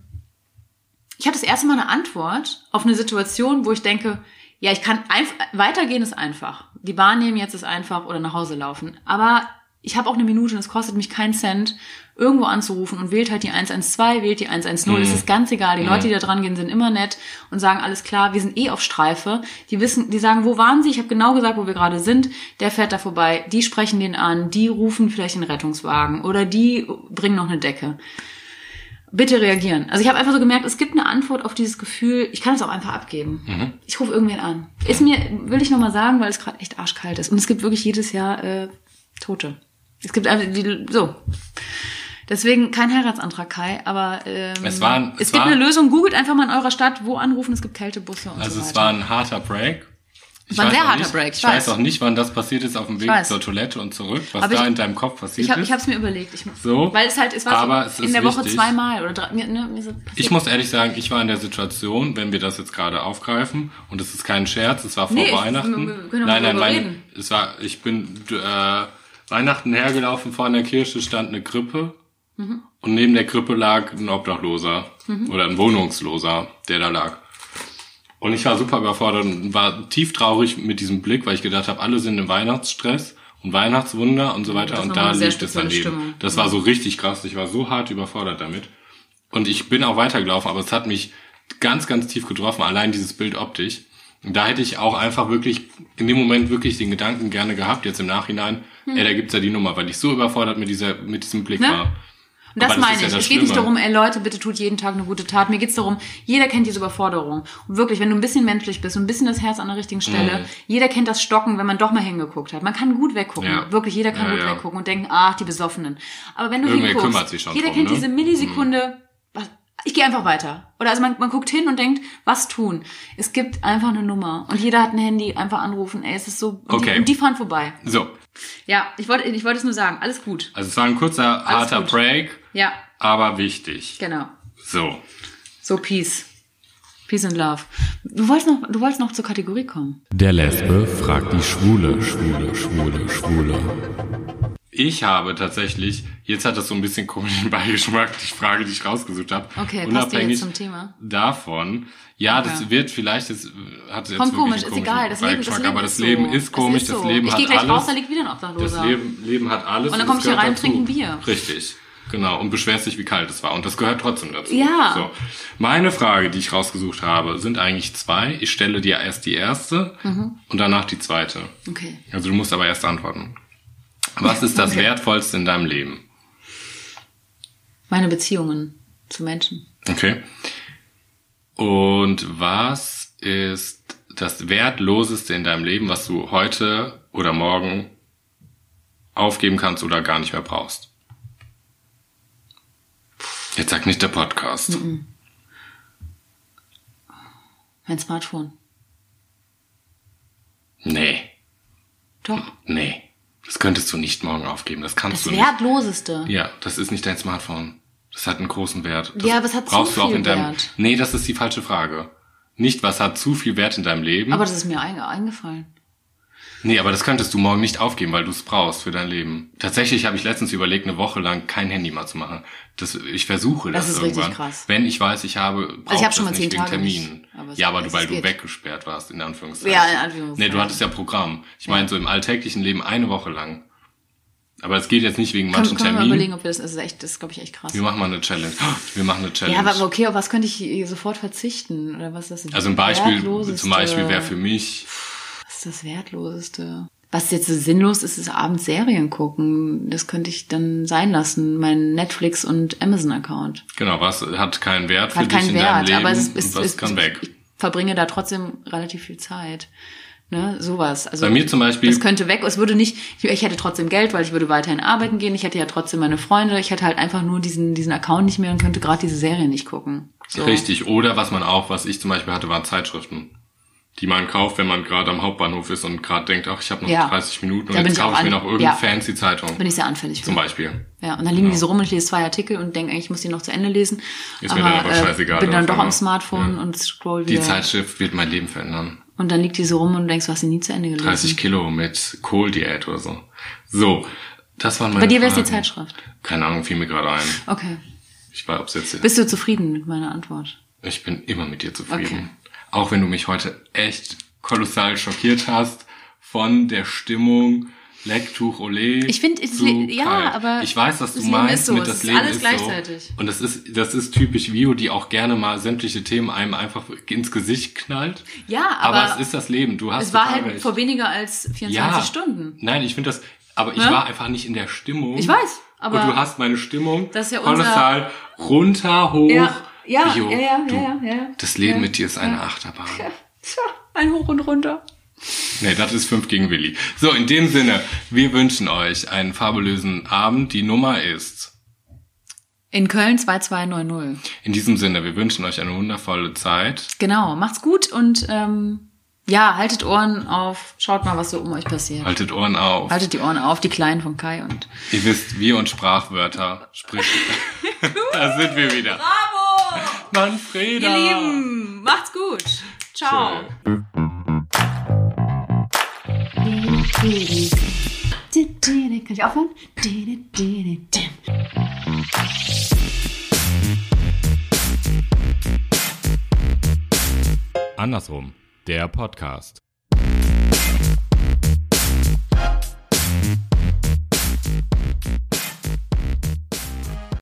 ich habe das erste Mal eine Antwort auf eine Situation, wo ich denke, ja, ich kann einfach, weitergehen ist einfach. Die Bahn nehmen jetzt ist einfach oder nach Hause laufen. Aber ich habe auch eine Minute und es kostet mich keinen Cent, irgendwo anzurufen und wählt halt die 112, wählt die 110. Es ist ganz egal. Die Leute, die da dran gehen, sind immer nett und sagen, alles klar, wir sind eh auf Streife. Die wissen, die sagen, wo waren sie? Ich habe genau gesagt, wo wir gerade sind. Der fährt da vorbei. Die sprechen den an. Die rufen vielleicht den Rettungswagen oder die bringen noch eine Decke bitte reagieren. Also ich habe einfach so gemerkt, es gibt eine Antwort auf dieses Gefühl, ich kann es auch einfach abgeben. Ich rufe irgendwen an. Ist mir, will ich nochmal sagen, weil es gerade echt arschkalt ist. Und es gibt wirklich jedes Jahr äh, Tote. Es gibt einfach die, so. Deswegen kein Heiratsantrag, Kai, aber ähm, Es war- es, es gibt war- eine Lösung. Googelt einfach mal in eurer Stadt, wo anrufen, es gibt Kältebusse und Also so es weiter. war ein harter Break. Ich War ein sehr auch harter nicht, Break, ich Ich weiß weiß. auch nicht, wann das passiert ist auf dem Weg zur Toilette und zurück, was Aber da ich- in deinem Kopf passiert ich habe ist. ich hab's mir überlegt. Ich, So, Weil es halt, es war aber so es in der Woche wichtig. zweimal oder drei. Ne, mir so. Ich muss ehrlich sagen, ich war in der Situation, wenn wir das jetzt gerade aufgreifen, und es ist kein Scherz, es war vor Nee, ich- Weihnachten. wir können doch nein, nein, reden. es war, ich bin äh, Weihnachten hergelaufen, vor einer Kirche stand eine Krippe Mhm. und neben der Krippe lag ein Obdachloser oder ein Wohnungsloser, der da lag. Und ich war super überfordert und war tief traurig mit diesem Blick, weil ich gedacht habe, alle sind im Weihnachtsstress und Weihnachtswunder und so weiter. Das ist Und da liegt es daneben. Stimmung. Das war so richtig krass. Ich war so hart überfordert damit. Und ich bin auch weitergelaufen, aber es hat mich ganz, ganz tief getroffen, allein dieses Bild optisch. Und da hätte ich auch einfach wirklich, in dem Moment wirklich den Gedanken gerne gehabt, jetzt im Nachhinein, ey, da gibt's ja die Nummer, weil ich so überfordert mit dieser, mit diesem Blick Ne? war. Und das das meine ja ich. es geht nicht darum, ey Leute, bitte tut jeden Tag eine gute Tat. Mir geht's darum, jeder kennt diese Überforderung. Und wirklich, wenn du ein bisschen menschlich bist und ein bisschen das Herz an der richtigen Stelle, jeder kennt das Stocken, wenn man doch mal hingeguckt hat. Man kann gut weggucken. Ja. Wirklich, jeder kann Ja, gut weggucken und denken, ach, die Besoffenen. Aber wenn du Irgendwer hinguckst, kümmert sich schon jeder drum, kennt ne? diese Millisekunde, was, ich gehe einfach weiter. Oder also man, man guckt hin und denkt, was tun? Es gibt einfach eine Nummer. Und jeder hat ein Handy, einfach anrufen, ey, es ist so, und, Okay. die, und die fahren vorbei. So. Ja, ich wollte, ich wollte es nur sagen. Alles gut. Also es war ein kurzer, harter gut. Break, Ja, aber wichtig. genau. So. So, Peace. Peace and Love. Du wolltest noch, du wolltest noch zur Kategorie kommen. Der Lesbe fragt die Schwule, Schwule, Schwule, Schwule. Ich habe tatsächlich, jetzt hat das so ein bisschen komischen Beigeschmack, die Frage, die ich rausgesucht habe. Okay, unabhängig jetzt zum Thema? davon. Ja, das Okay. wird vielleicht, das hat jetzt Kommt komisch, ist egal. Das Leben, das Leben aber das so. Leben ist komisch, Es das ist so. Leben ich hat gehe gleich alles. raus, da liegt wieder ein Das Obdachloser. Leben, Leben hat alles. Und dann das komm ich hier rein, dazu. trink ein Bier. Richtig, genau. Und beschwerst dich, wie kalt es war. Und das gehört trotzdem dazu. Ja. So. Meine Frage, die ich rausgesucht habe, sind eigentlich zwei. Ich stelle dir erst die erste Mhm. und danach die zweite. Okay. Also du musst aber erst antworten. Was ist das Okay. Wertvollste in deinem Leben? Meine Beziehungen zu Menschen. Okay. Und was ist das Wertloseste in deinem Leben, was du heute oder morgen aufgeben kannst oder gar nicht mehr brauchst? Jetzt sag nicht der Podcast. Mein Smartphone. Nee, Doch. nee. Das könntest du nicht morgen aufgeben. Das kannst Das du nicht. Wertloseste. Ja, das ist nicht dein Smartphone. Das hat einen großen Wert. Das Ja, aber es hat zu brauchst du auch viel in deinem. Wert. Nee, das ist die falsche Frage. Nicht, was hat zu viel Wert in deinem Leben. Aber das ist mir einge eingefallen. Nee, aber das könntest du morgen nicht aufgeben, weil du es brauchst für dein Leben. Tatsächlich habe ich letztens überlegt, eine Woche lang kein Handy mal zu machen. Das, ich versuche das, Das ist richtig irgendwann. krass. Wenn ich weiß, ich habe, brauche Also ich hab schon mal zehn Tage Terminen. aber ja, aber du, weil du geht. weggesperrt warst, in Anführungszeichen. Ja, in Anführungszeichen. Nee, du hattest ja Programm. Ich meine, so im alltäglichen Leben eine Woche lang. Aber es geht jetzt nicht wegen manchen können wir mal Terminen. überlegen, ob wir das, das ist echt, das ist, glaube ich, echt krass. Wir machen mal eine Challenge. Wir machen eine Challenge. Ja, aber okay, auf was könnte ich sofort verzichten? Oder was ist das? also ein Beispiel, zum Beispiel wäre für mich, ist das Wertloseste? Was jetzt so sinnlos ist, ist abends Serien gucken. Das könnte ich dann sein lassen. Mein Netflix und Amazon-Account. genau, was hat keinen Wert für Hat dich keinen in deinem Wert, Leben aber es ist, was kann weg. ich verbringe da trotzdem relativ viel Zeit. Ne, sowas. Also Bei mir zum Beispiel- Das könnte weg. Es würde nicht, ich hätte trotzdem Geld, weil ich würde weiterhin arbeiten gehen. Ich hätte ja trotzdem meine Freunde. Ich hätte halt einfach nur diesen, diesen Account nicht mehr und könnte gerade diese Serie nicht gucken. So. Richtig. Oder was man auch, was ich zum Beispiel hatte, waren Zeitschriften. Die man kauft, wenn man gerade am Hauptbahnhof ist und gerade denkt, ach, ich habe noch Ja. 30 Minuten und jetzt kaufe ich mir noch irgendeine ja. fancy Zeitung. Bin ich sehr anfällig für. Zum Beispiel. Ja, und dann liegen die so rum und ich lese zwei Artikel und denke eigentlich, ich muss die noch zu Ende lesen. Ist mir dann aber scheißegal, bin dann doch am Smartphone Ja. und scroll Die wieder. Zeitschrift wird mein Leben verändern. Und dann liegt die so rum und du denkst, du hast sie nie zu Ende gelesen. 30 Kilo mit Kohldiät oder so. So, das waren meine Bei dir wäre es die. Zeitschrift. Keine Ahnung, fiel mir gerade ein. Okay. Ich war, ob's jetzt Bist du zufrieden mit meiner Antwort? Ich bin immer mit dir zufrieden. Okay. Auch wenn du mich heute echt kolossal schockiert hast von der Stimmung Lecktuch Ole. Ich find, es zu le- ja, kalt. aber ich weiß, was du meinst so, mit das ist Leben alles ist gleichzeitig. so. Und das ist das ist typisch Vio, die auch gerne mal sämtliche Themen einem einfach ins Gesicht knallt. Ja, aber, aber es ist das Leben. Du hast Es war halt recht. vor weniger als 24 ja. Stunden. Nein, ich finde das. Aber ich Ne? war einfach nicht in der Stimmung. Ich weiß, aber- und du hast meine Stimmung Das ist ja unser- kolossal runter, hoch. Ja, ja, Vio, ja, ja, du, ja, ja. Das Leben Ja. mit dir ist eine Achterbahn. Tja, ein Hoch und runter. Nee, das ist 5 gegen Willi. So, in dem Sinne, wir wünschen euch einen fabulösen Abend. Die Nummer ist. In Köln 2290. In diesem Sinne, wir wünschen euch eine wundervolle Zeit. Genau, macht's gut und ähm, ja, haltet Ohren auf, schaut mal, was so um euch passiert. Haltet Ohren auf. Haltet die Ohren auf, die Kleinen von Kai und. Ihr wisst, wir und Sprachwörter. Sprich. da sind wir wieder. Bravo! Manfreda. Ihr Lieben, macht's gut. Ciao. Kann ich aufhören? Andersrum, der Podcast.